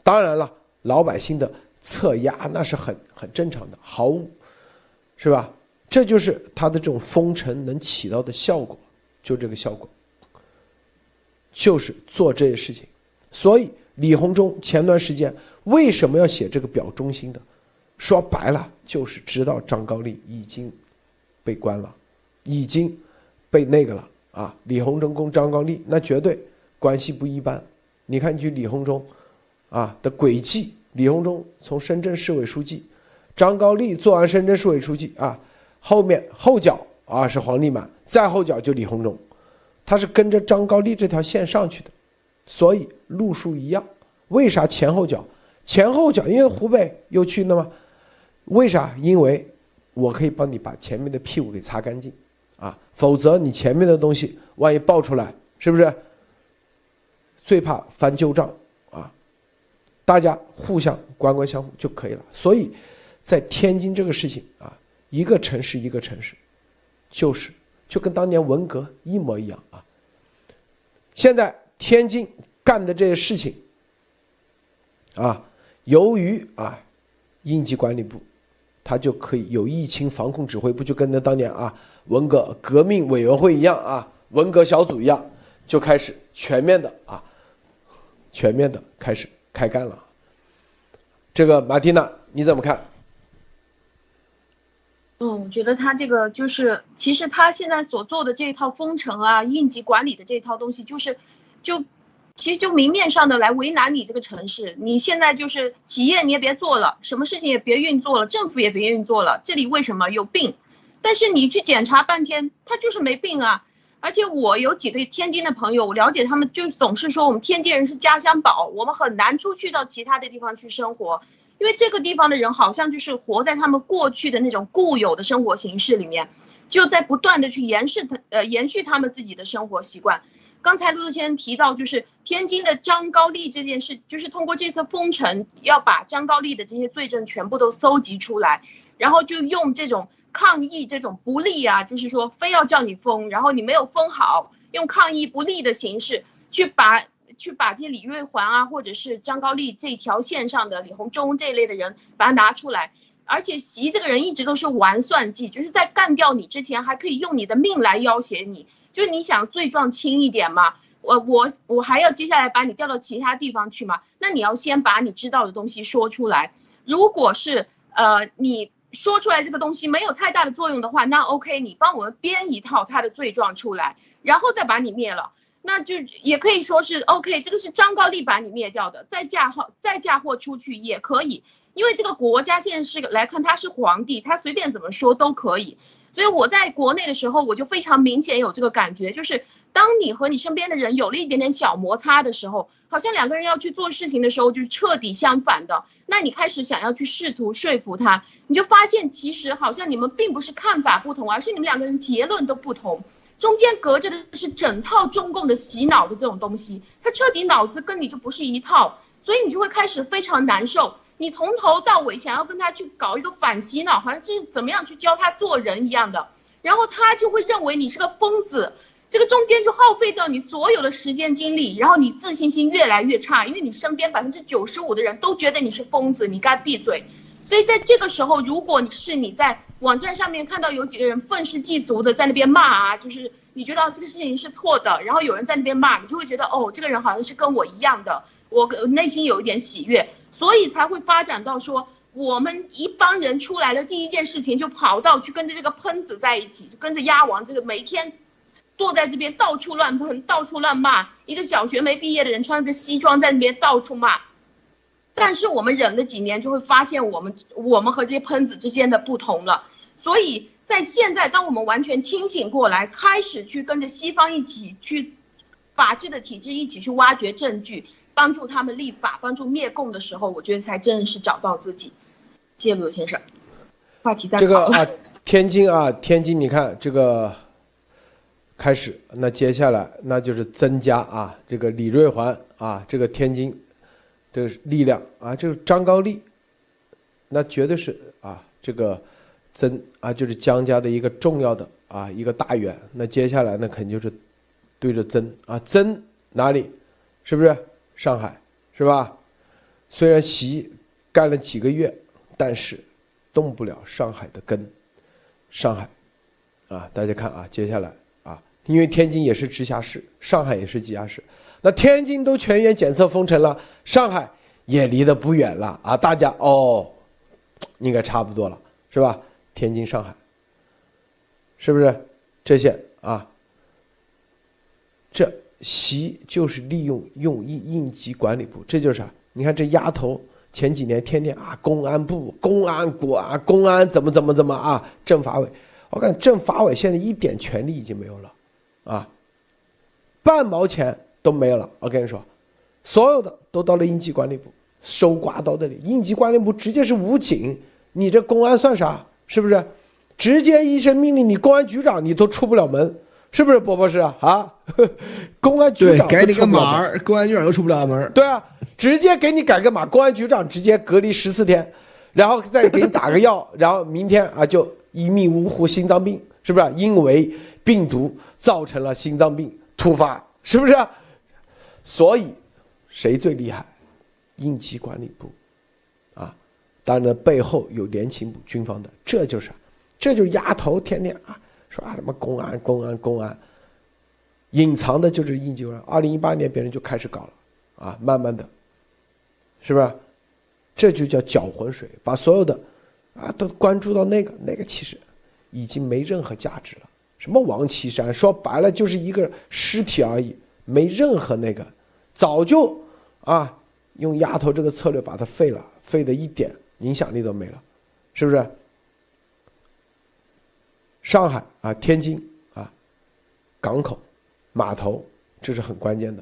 当然了，老百姓的侧压那是很很正常的，毫无，是吧？这就是他的这种封城能起到的效果，就这个效果，就是做这些事情。所以李鸿忠前段时间为什么要写这个表忠心的？说白了就是知道张高丽已经被关了，已经被那个了啊！李鸿忠跟张高丽那绝对关系不一般。你看，去李鸿忠。啊的轨迹，李鸿忠从深圳市委书记，张高丽做完深圳市委书记啊，后面后脚啊是黄立满，再后脚就李鸿忠，他是跟着张高丽这条线上去的，所以路数一样。为啥前后脚？前后脚，因为湖北又去了吗？为啥？因为我可以帮你把前面的屁股给擦干净，啊，否则你前面的东西万一爆出来，是不是？最怕翻旧账。大家互相官官相护就可以了。所以，在天津这个事情啊，一个城市一个城市，就是就跟当年文革一模一样啊。现在天津干的这些事情啊，由于啊应急管理部，他就可以有疫情防控指挥部，就跟那当年啊文革革命委员会一样啊，文革小组一样，就开始全面的啊，全面的开始。开干了，这个马蒂娜你怎么看？嗯，我觉得他这个就是，其实他现在所做的这一套封城啊、应急管理的这一套东西，就是，就，其实就明面上的来为难你这个城市。你现在就是企业你也别做了，什么事情也别运作了，政府也别运作了。这里为什么有病？但是你去检查半天，他就是没病啊。而且我有几对天津的朋友，我了解他们就总是说我们天津人是家乡宝，我们很难出去到其他的地方去生活，因为这个地方的人好像就是活在他们过去的那种固有的生活形式里面，就在不断的去延续他呃延续他们自己的生活习惯。刚才陆先生提到就是天津的张高丽这件事，就是通过这次封城要把张高丽的这些罪证全部都搜集出来，然后就用这种。抗议这种不利啊，就是说非要叫你封，然后你没有封好，用抗议不利的形式去把去把这些李瑞环啊，或者是张高丽这条线上的李鸿忠这一类的人把它拿出来，而且习这个人一直都是玩算计，就是在干掉你之前还可以用你的命来要挟你，就是你想罪状轻一点嘛，我我我还要接下来把你调到其他地方去嘛，那你要先把你知道的东西说出来，如果是呃你。说出来这个东西没有太大的作用的话，那 OK，你帮我们编一套他的罪状出来，然后再把你灭了，那就也可以说是 OK，这个是张高丽把你灭掉的，再嫁祸再嫁祸出去也可以，因为这个国家现在是来看他是皇帝，他随便怎么说都可以。所以我在国内的时候，我就非常明显有这个感觉，就是当你和你身边的人有了一点点小摩擦的时候，好像两个人要去做事情的时候，就是彻底相反的。那你开始想要去试图说服他，你就发现其实好像你们并不是看法不同，而是你们两个人结论都不同，中间隔着的是整套中共的洗脑的这种东西，他彻底脑子跟你就不是一套，所以你就会开始非常难受。你从头到尾想要跟他去搞一个反洗脑，好像这是怎么样去教他做人一样的，然后他就会认为你是个疯子，这个中间就耗费掉你所有的时间精力，然后你自信心越来越差，因为你身边百分之九十五的人都觉得你是疯子，你该闭嘴。所以在这个时候，如果你是你在网站上面看到有几个人愤世嫉俗的在那边骂啊，就是你觉得这个事情是错的，然后有人在那边骂，你就会觉得哦，这个人好像是跟我一样的，我内心有一点喜悦。所以才会发展到说，我们一帮人出来了，第一件事情就跑到去跟着这个喷子在一起，就跟着鸭王这个每天坐在这边到处乱喷，到处乱骂，一个小学没毕业的人穿着西装在那边到处骂。但是我们忍了几年，就会发现我们我们和这些喷子之间的不同了。所以在现在，当我们完全清醒过来，开始去跟着西方一起去法治的体制一起去挖掘证据。帮助他们立法，帮助灭共的时候，我觉得才真的是找到自己。谢谢陆先生。话题再这个啊，天津啊，天津，你看这个开始，那接下来那就是增加啊，这个李瑞环啊，这个天津这个力量啊，就是张高丽，那绝对是啊，这个增啊，就是江家的一个重要的啊一个大员。那接下来那肯定就是对着增啊，增哪里，是不是？上海，是吧？虽然习干了几个月，但是动不了上海的根。上海，啊，大家看啊，接下来，因为天津也是直辖市，上海也是直辖市，那天津都全员检测封城了，上海也离得不远了啊！大家哦，应该差不多了，是吧？天津、上海，是不是这些啊？这。习就是利用用应应急管理部，这就是啥？你看这丫头前几年天天啊，公安部、公安国啊，公安怎么怎么怎么啊，政法委，我感觉政法委现在一点权利已经没有了，啊，半毛钱都没有了。我跟你说，所有的都到了应急管理部，收刮到这里。应急管理部直接是武警，你这公安算啥？是不是？直接一声命令，你公安局长你都出不了门。是不是波波是啊？啊，公安局长改你个码公安局长又出不了门。对啊，直接给你改个码，公安局长直接隔离十四天，然后再给你打个药，然后明天啊就一命呜呼，心脏病是不是？因为病毒造成了心脏病突发，是不是？所以谁最厉害？应急管理部，啊，当然了背后有联勤部军方的，这就是，这就是丫头天天啊。说啊什么公安公安公安，隐藏的就是应急人。二零一八年别人就开始搞了，啊，慢慢的，是不是？这就叫搅浑水，把所有的啊都关注到那个那个，其实已经没任何价值了。什么王岐山，说白了就是一个尸体而已，没任何那个，早就啊用丫头这个策略把它废了，废的一点影响力都没了，是不是？上海啊，天津啊，港口、码头，这是很关键的。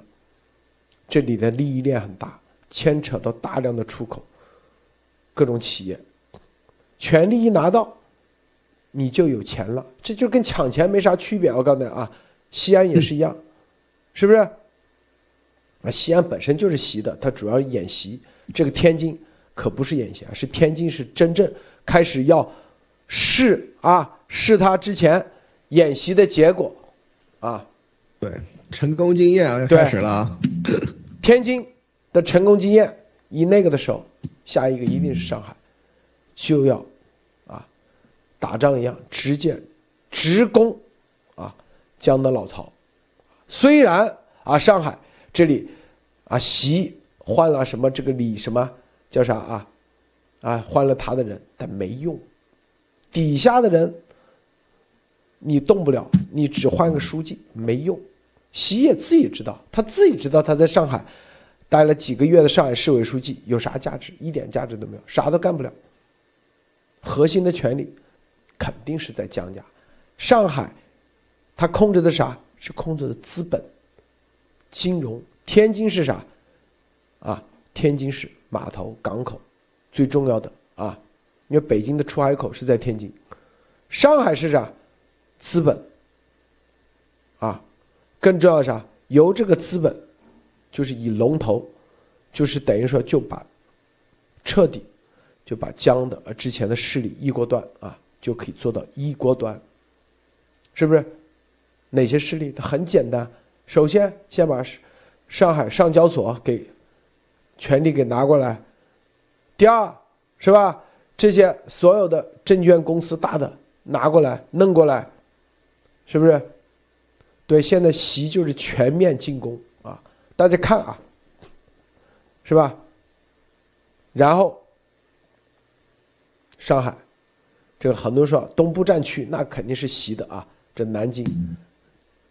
这里的利益链很大，牵扯到大量的出口，各种企业，权利一拿到，你就有钱了。这就跟抢钱没啥区别。我告诉你啊，西安也是一样，是不是？啊，西安本身就是习的，它主要演习。这个天津可不是演习啊，是天津是真正开始要试啊。试他之前演习的结果，啊，对，成功经验啊，要开始了啊。天津的成功经验，以那个的时候，下一个一定是上海，就要啊，打仗一样，直接直攻啊江的老巢。虽然啊，上海这里啊，习换了什么这个李什么叫啥啊啊，换了他的人，但没用。底下的人你动不了，你只换个书记没用。习也自己知道，他自己知道他在上海待了几个月的上海市委书记有啥价值？一点价值都没有，啥都干不了。核心的权力肯定是在江家。上海它控制的啥？是控制的资本、金融。天津是啥？啊，天津市码头、港口，最重要的啊，因为北京的出海口是在天津。上海是啥？资本。啊。更重要的啥？由这个资本，就是以龙头，就是等于说就把彻底就把江的呃之前的势力一锅端啊，就可以做到一锅端，是不是？哪些势力？它很简单，首先先把上海上交所给权力给拿过来，第二是吧？这些所有的证券公司大的拿过来弄过来，是不是？对，现在习就是全面进攻啊！大家看啊，是吧？然后上海，这个很多说东部战区那肯定是习的啊。这南京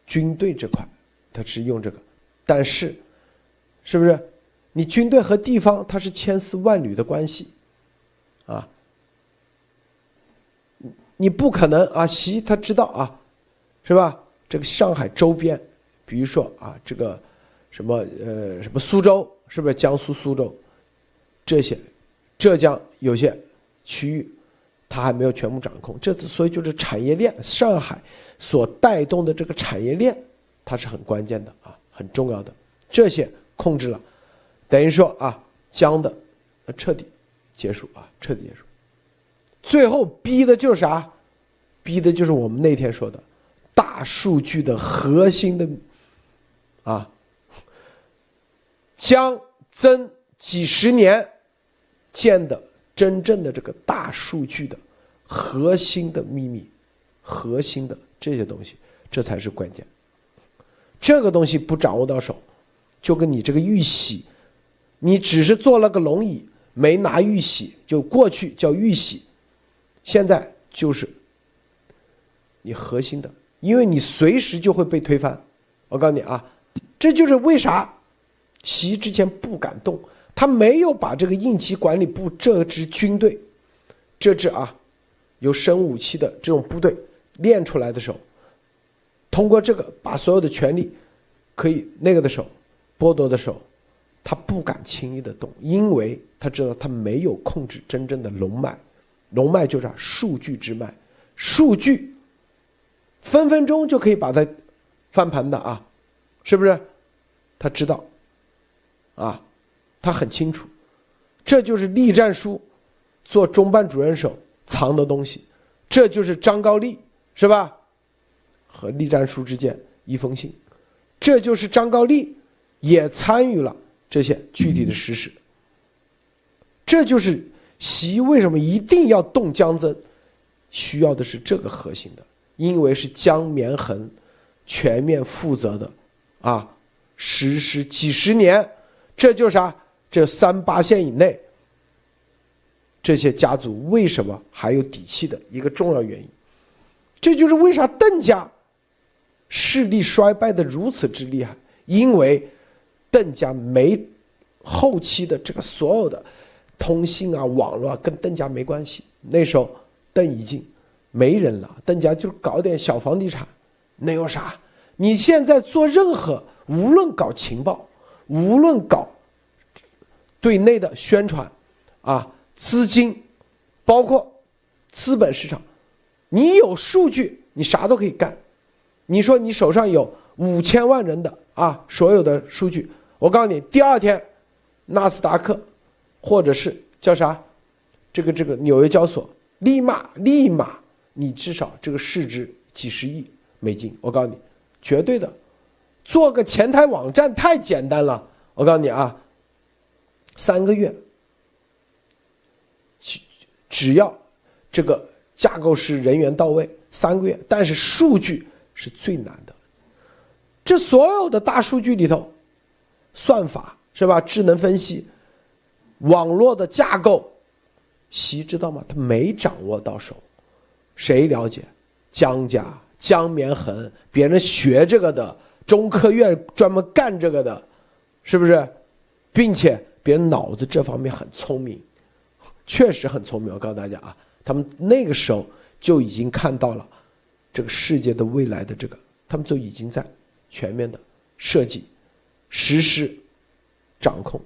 军队这块，他是用这个，但是是不是你军队和地方它是千丝万缕的关系啊？你不可能啊！习他知道啊，是吧？这个上海周边，比如说啊，这个什么呃什么苏州，是不是江苏苏州？这些浙江有些区域，它还没有全部掌控。这所以就是产业链，上海所带动的这个产业链，它是很关键的啊，很重要的。这些控制了，等于说啊，江的彻底结束啊，彻底结束。最后逼的就是啥？逼的就是我们那天说的。大数据的核心的啊，将增几十年建的真正的这个大数据的核心的秘密，核心的这些东西，这才是关键。这个东西不掌握到手，就跟你这个玉玺，你只是做了个龙椅，没拿玉玺，就过去叫玉玺，现在就是你核心的。因为你随时就会被推翻，我告诉你啊，这就是为啥习之前不敢动，他没有把这个应急管理部这支军队，这支啊有生武器的这种部队练出来的时候，通过这个把所有的权力可以那个的时候剥夺的时候，他不敢轻易的动，因为他知道他没有控制真正的龙脉，龙脉就是数据之脉，数据。分分钟就可以把它翻盘的啊，是不是？他知道，啊，他很清楚，这就是栗战书做中办主任时藏的东西，这就是张高丽是吧？和栗战书之间一封信，这就是张高丽也参与了这些具体的实施，这就是习为什么一定要动江增，需要的是这个核心的。因为是江绵恒全面负责的，啊，实施几十年，这就是啥？这三八线以内，这些家族为什么还有底气的一个重要原因。这就是为啥邓家势力衰败的如此之厉害，因为邓家没后期的这个所有的通信啊、网络啊跟邓家没关系。那时候邓已经。没人了，邓家就搞点小房地产，能有啥？你现在做任何，无论搞情报，无论搞对内的宣传，啊，资金，包括资本市场，你有数据，你啥都可以干。你说你手上有五千万人的啊，所有的数据，我告诉你，第二天，纳斯达克，或者是叫啥，这个这个纽约交所，立马立马。你至少这个市值几十亿美金，我告诉你，绝对的，做个前台网站太简单了。我告诉你啊，三个月，只只要这个架构师人员到位，三个月。但是数据是最难的，这所有的大数据里头，算法是吧？智能分析，网络的架构，习知道吗？他没掌握到手。谁了解？江家、江绵恒，别人学这个的，中科院专门干这个的，是不是？并且别人脑子这方面很聪明，确实很聪明。我告诉大家啊，他们那个时候就已经看到了这个世界的未来的这个，他们就已经在全面的设计、实施、掌控。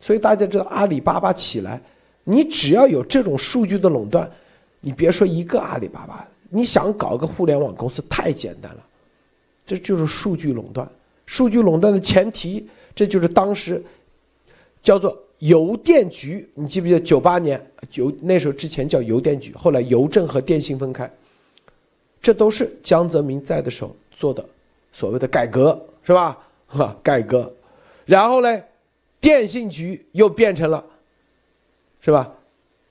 所以大家知道阿里巴巴起来，你只要有这种数据的垄断，你别说一个阿里巴巴。你想搞个互联网公司太简单了，这就是数据垄断。数据垄断的前提，这就是当时叫做邮电局。你记不记得九八年邮那时候之前叫邮电局，后来邮政和电信分开，这都是江泽民在的时候做的所谓的改革，是吧？哈，改革。然后呢，电信局又变成了，是吧？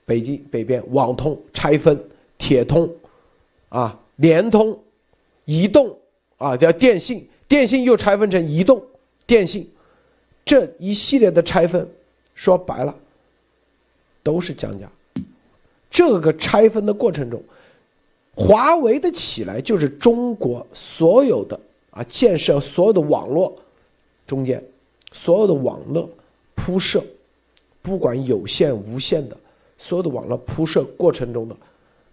北京北边网通拆分，铁通。啊，联通、移动啊，叫电信，电信又拆分成移动、电信，这一系列的拆分，说白了，都是江家。这个拆分的过程中，华为的起来就是中国所有的啊建设所有的网络中间，所有的网络铺设，不管有线无线的，所有的网络铺设过程中的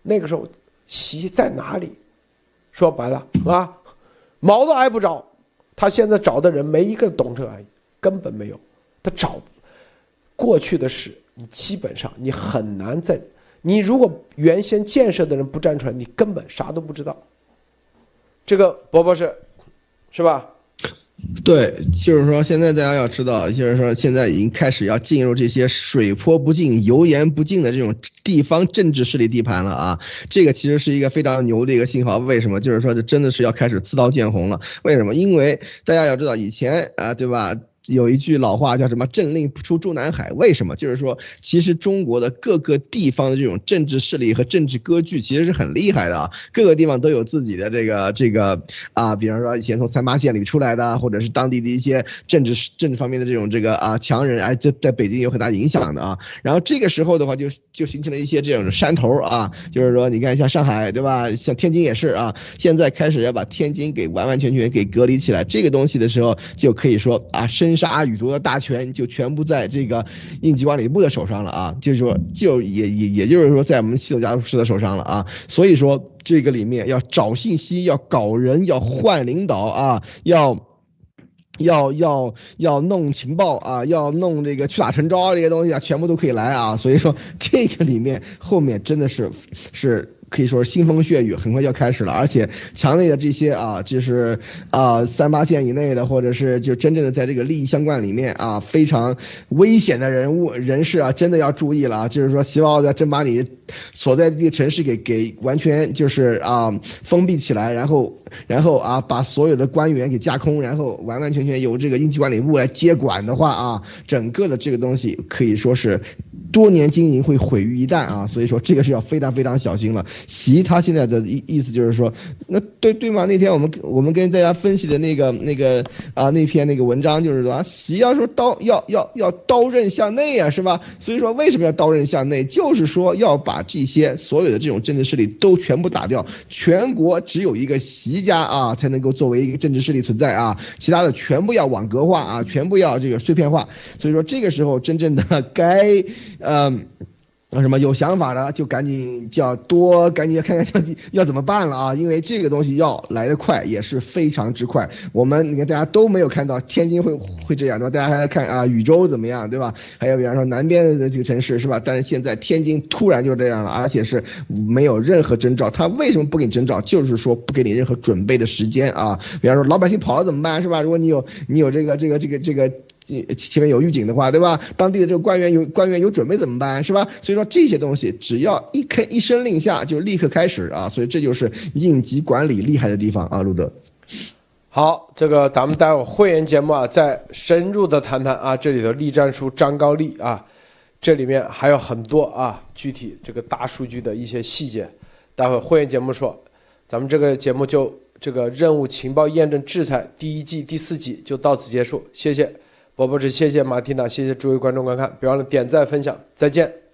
那个时候。习在哪里？说白了啊，毛都挨不着。他现在找的人没一个懂这玩意，根本没有。他找过去的事，你基本上你很难在。你如果原先建设的人不站出来，你根本啥都不知道。这个伯伯是，是吧？对，就是说，现在大家要知道，就是说，现在已经开始要进入这些水泼不进、油盐不进的这种地方政治势力地盘了啊！这个其实是一个非常牛的一个信号。为什么？就是说，这真的是要开始刺刀见红了。为什么？因为大家要知道，以前啊，对吧？有一句老话叫什么“政令不出中南海”？为什么？就是说，其实中国的各个地方的这种政治势力和政治割据其实是很厉害的啊。各个地方都有自己的这个这个啊，比方说以前从三八线里出来的，或者是当地的一些政治政治方面的这种这个啊强人，哎，在在北京有很大影响的啊。然后这个时候的话，就就形成了一些这种山头啊，就是说，你看像上海对吧？像天津也是啊。现在开始要把天津给完完全全给隔离起来，这个东西的时候，就可以说啊，深。杀雨毒的大权就全部在这个应急管理部的手上了啊，就是说，就也也也就是说，在我们系统家族师的手上了啊。所以说，这个里面要找信息，要搞人，要换领导啊，要要要要弄情报啊，要弄这个屈打成招这些东西啊，全部都可以来啊。所以说，这个里面后面真的是是。可以说是腥风血雨，很快就要开始了。而且强烈的这些啊，就是啊三八线以内的，或者是就真正的在这个利益相关里面啊，非常危险的人物人士啊，真的要注意了啊！就是说，希望在真把你所在地城市给给完全就是啊封闭起来，然后然后啊把所有的官员给架空，然后完完全全由这个应急管理部来接管的话啊，整个的这个东西可以说是多年经营会毁于一旦啊！所以说这个是要非常非常小心了。习他现在的意意思就是说，那对对吗？那天我们我们跟大家分析的那个那个啊那篇那个文章就是说，习要说刀要要要刀刃向内啊，是吧？所以说为什么要刀刃向内？就是说要把这些所有的这种政治势力都全部打掉，全国只有一个习家啊才能够作为一个政治势力存在啊，其他的全部要网格化啊，全部要这个碎片化。所以说这个时候真正的该嗯。那什么有想法的就赶紧叫多赶紧看看要要怎么办了啊！因为这个东西要来得快也是非常之快。我们你看大家都没有看到天津会 会这样对吧？大家还在看啊禹州怎么样对吧？还有比方说南边的这个城市是吧？但是现在天津突然就这样了，而且是没有任何征兆。他为什么不给你征兆？就是说不给你任何准备的时间啊！比方说老百姓跑了怎么办是吧？如果你有你有这个这个这个这个。前面有预警的话，对吧？当地的这个官员有官员有准备怎么办，是吧？所以说这些东西只要一开一声令下，就立刻开始啊！所以这就是应急管理厉害的地方啊，路德。好，这个咱们待会会员节目啊，再深入的谈谈啊，这里头栗战书张高丽啊，这里面还有很多啊，具体这个大数据的一些细节，待会会员节目说，咱们这个节目就这个任务情报验证制裁第一季第四集就到此结束，谢谢。我不止谢谢马蒂娜，谢谢诸位观众观看，别忘了点赞分享，再见。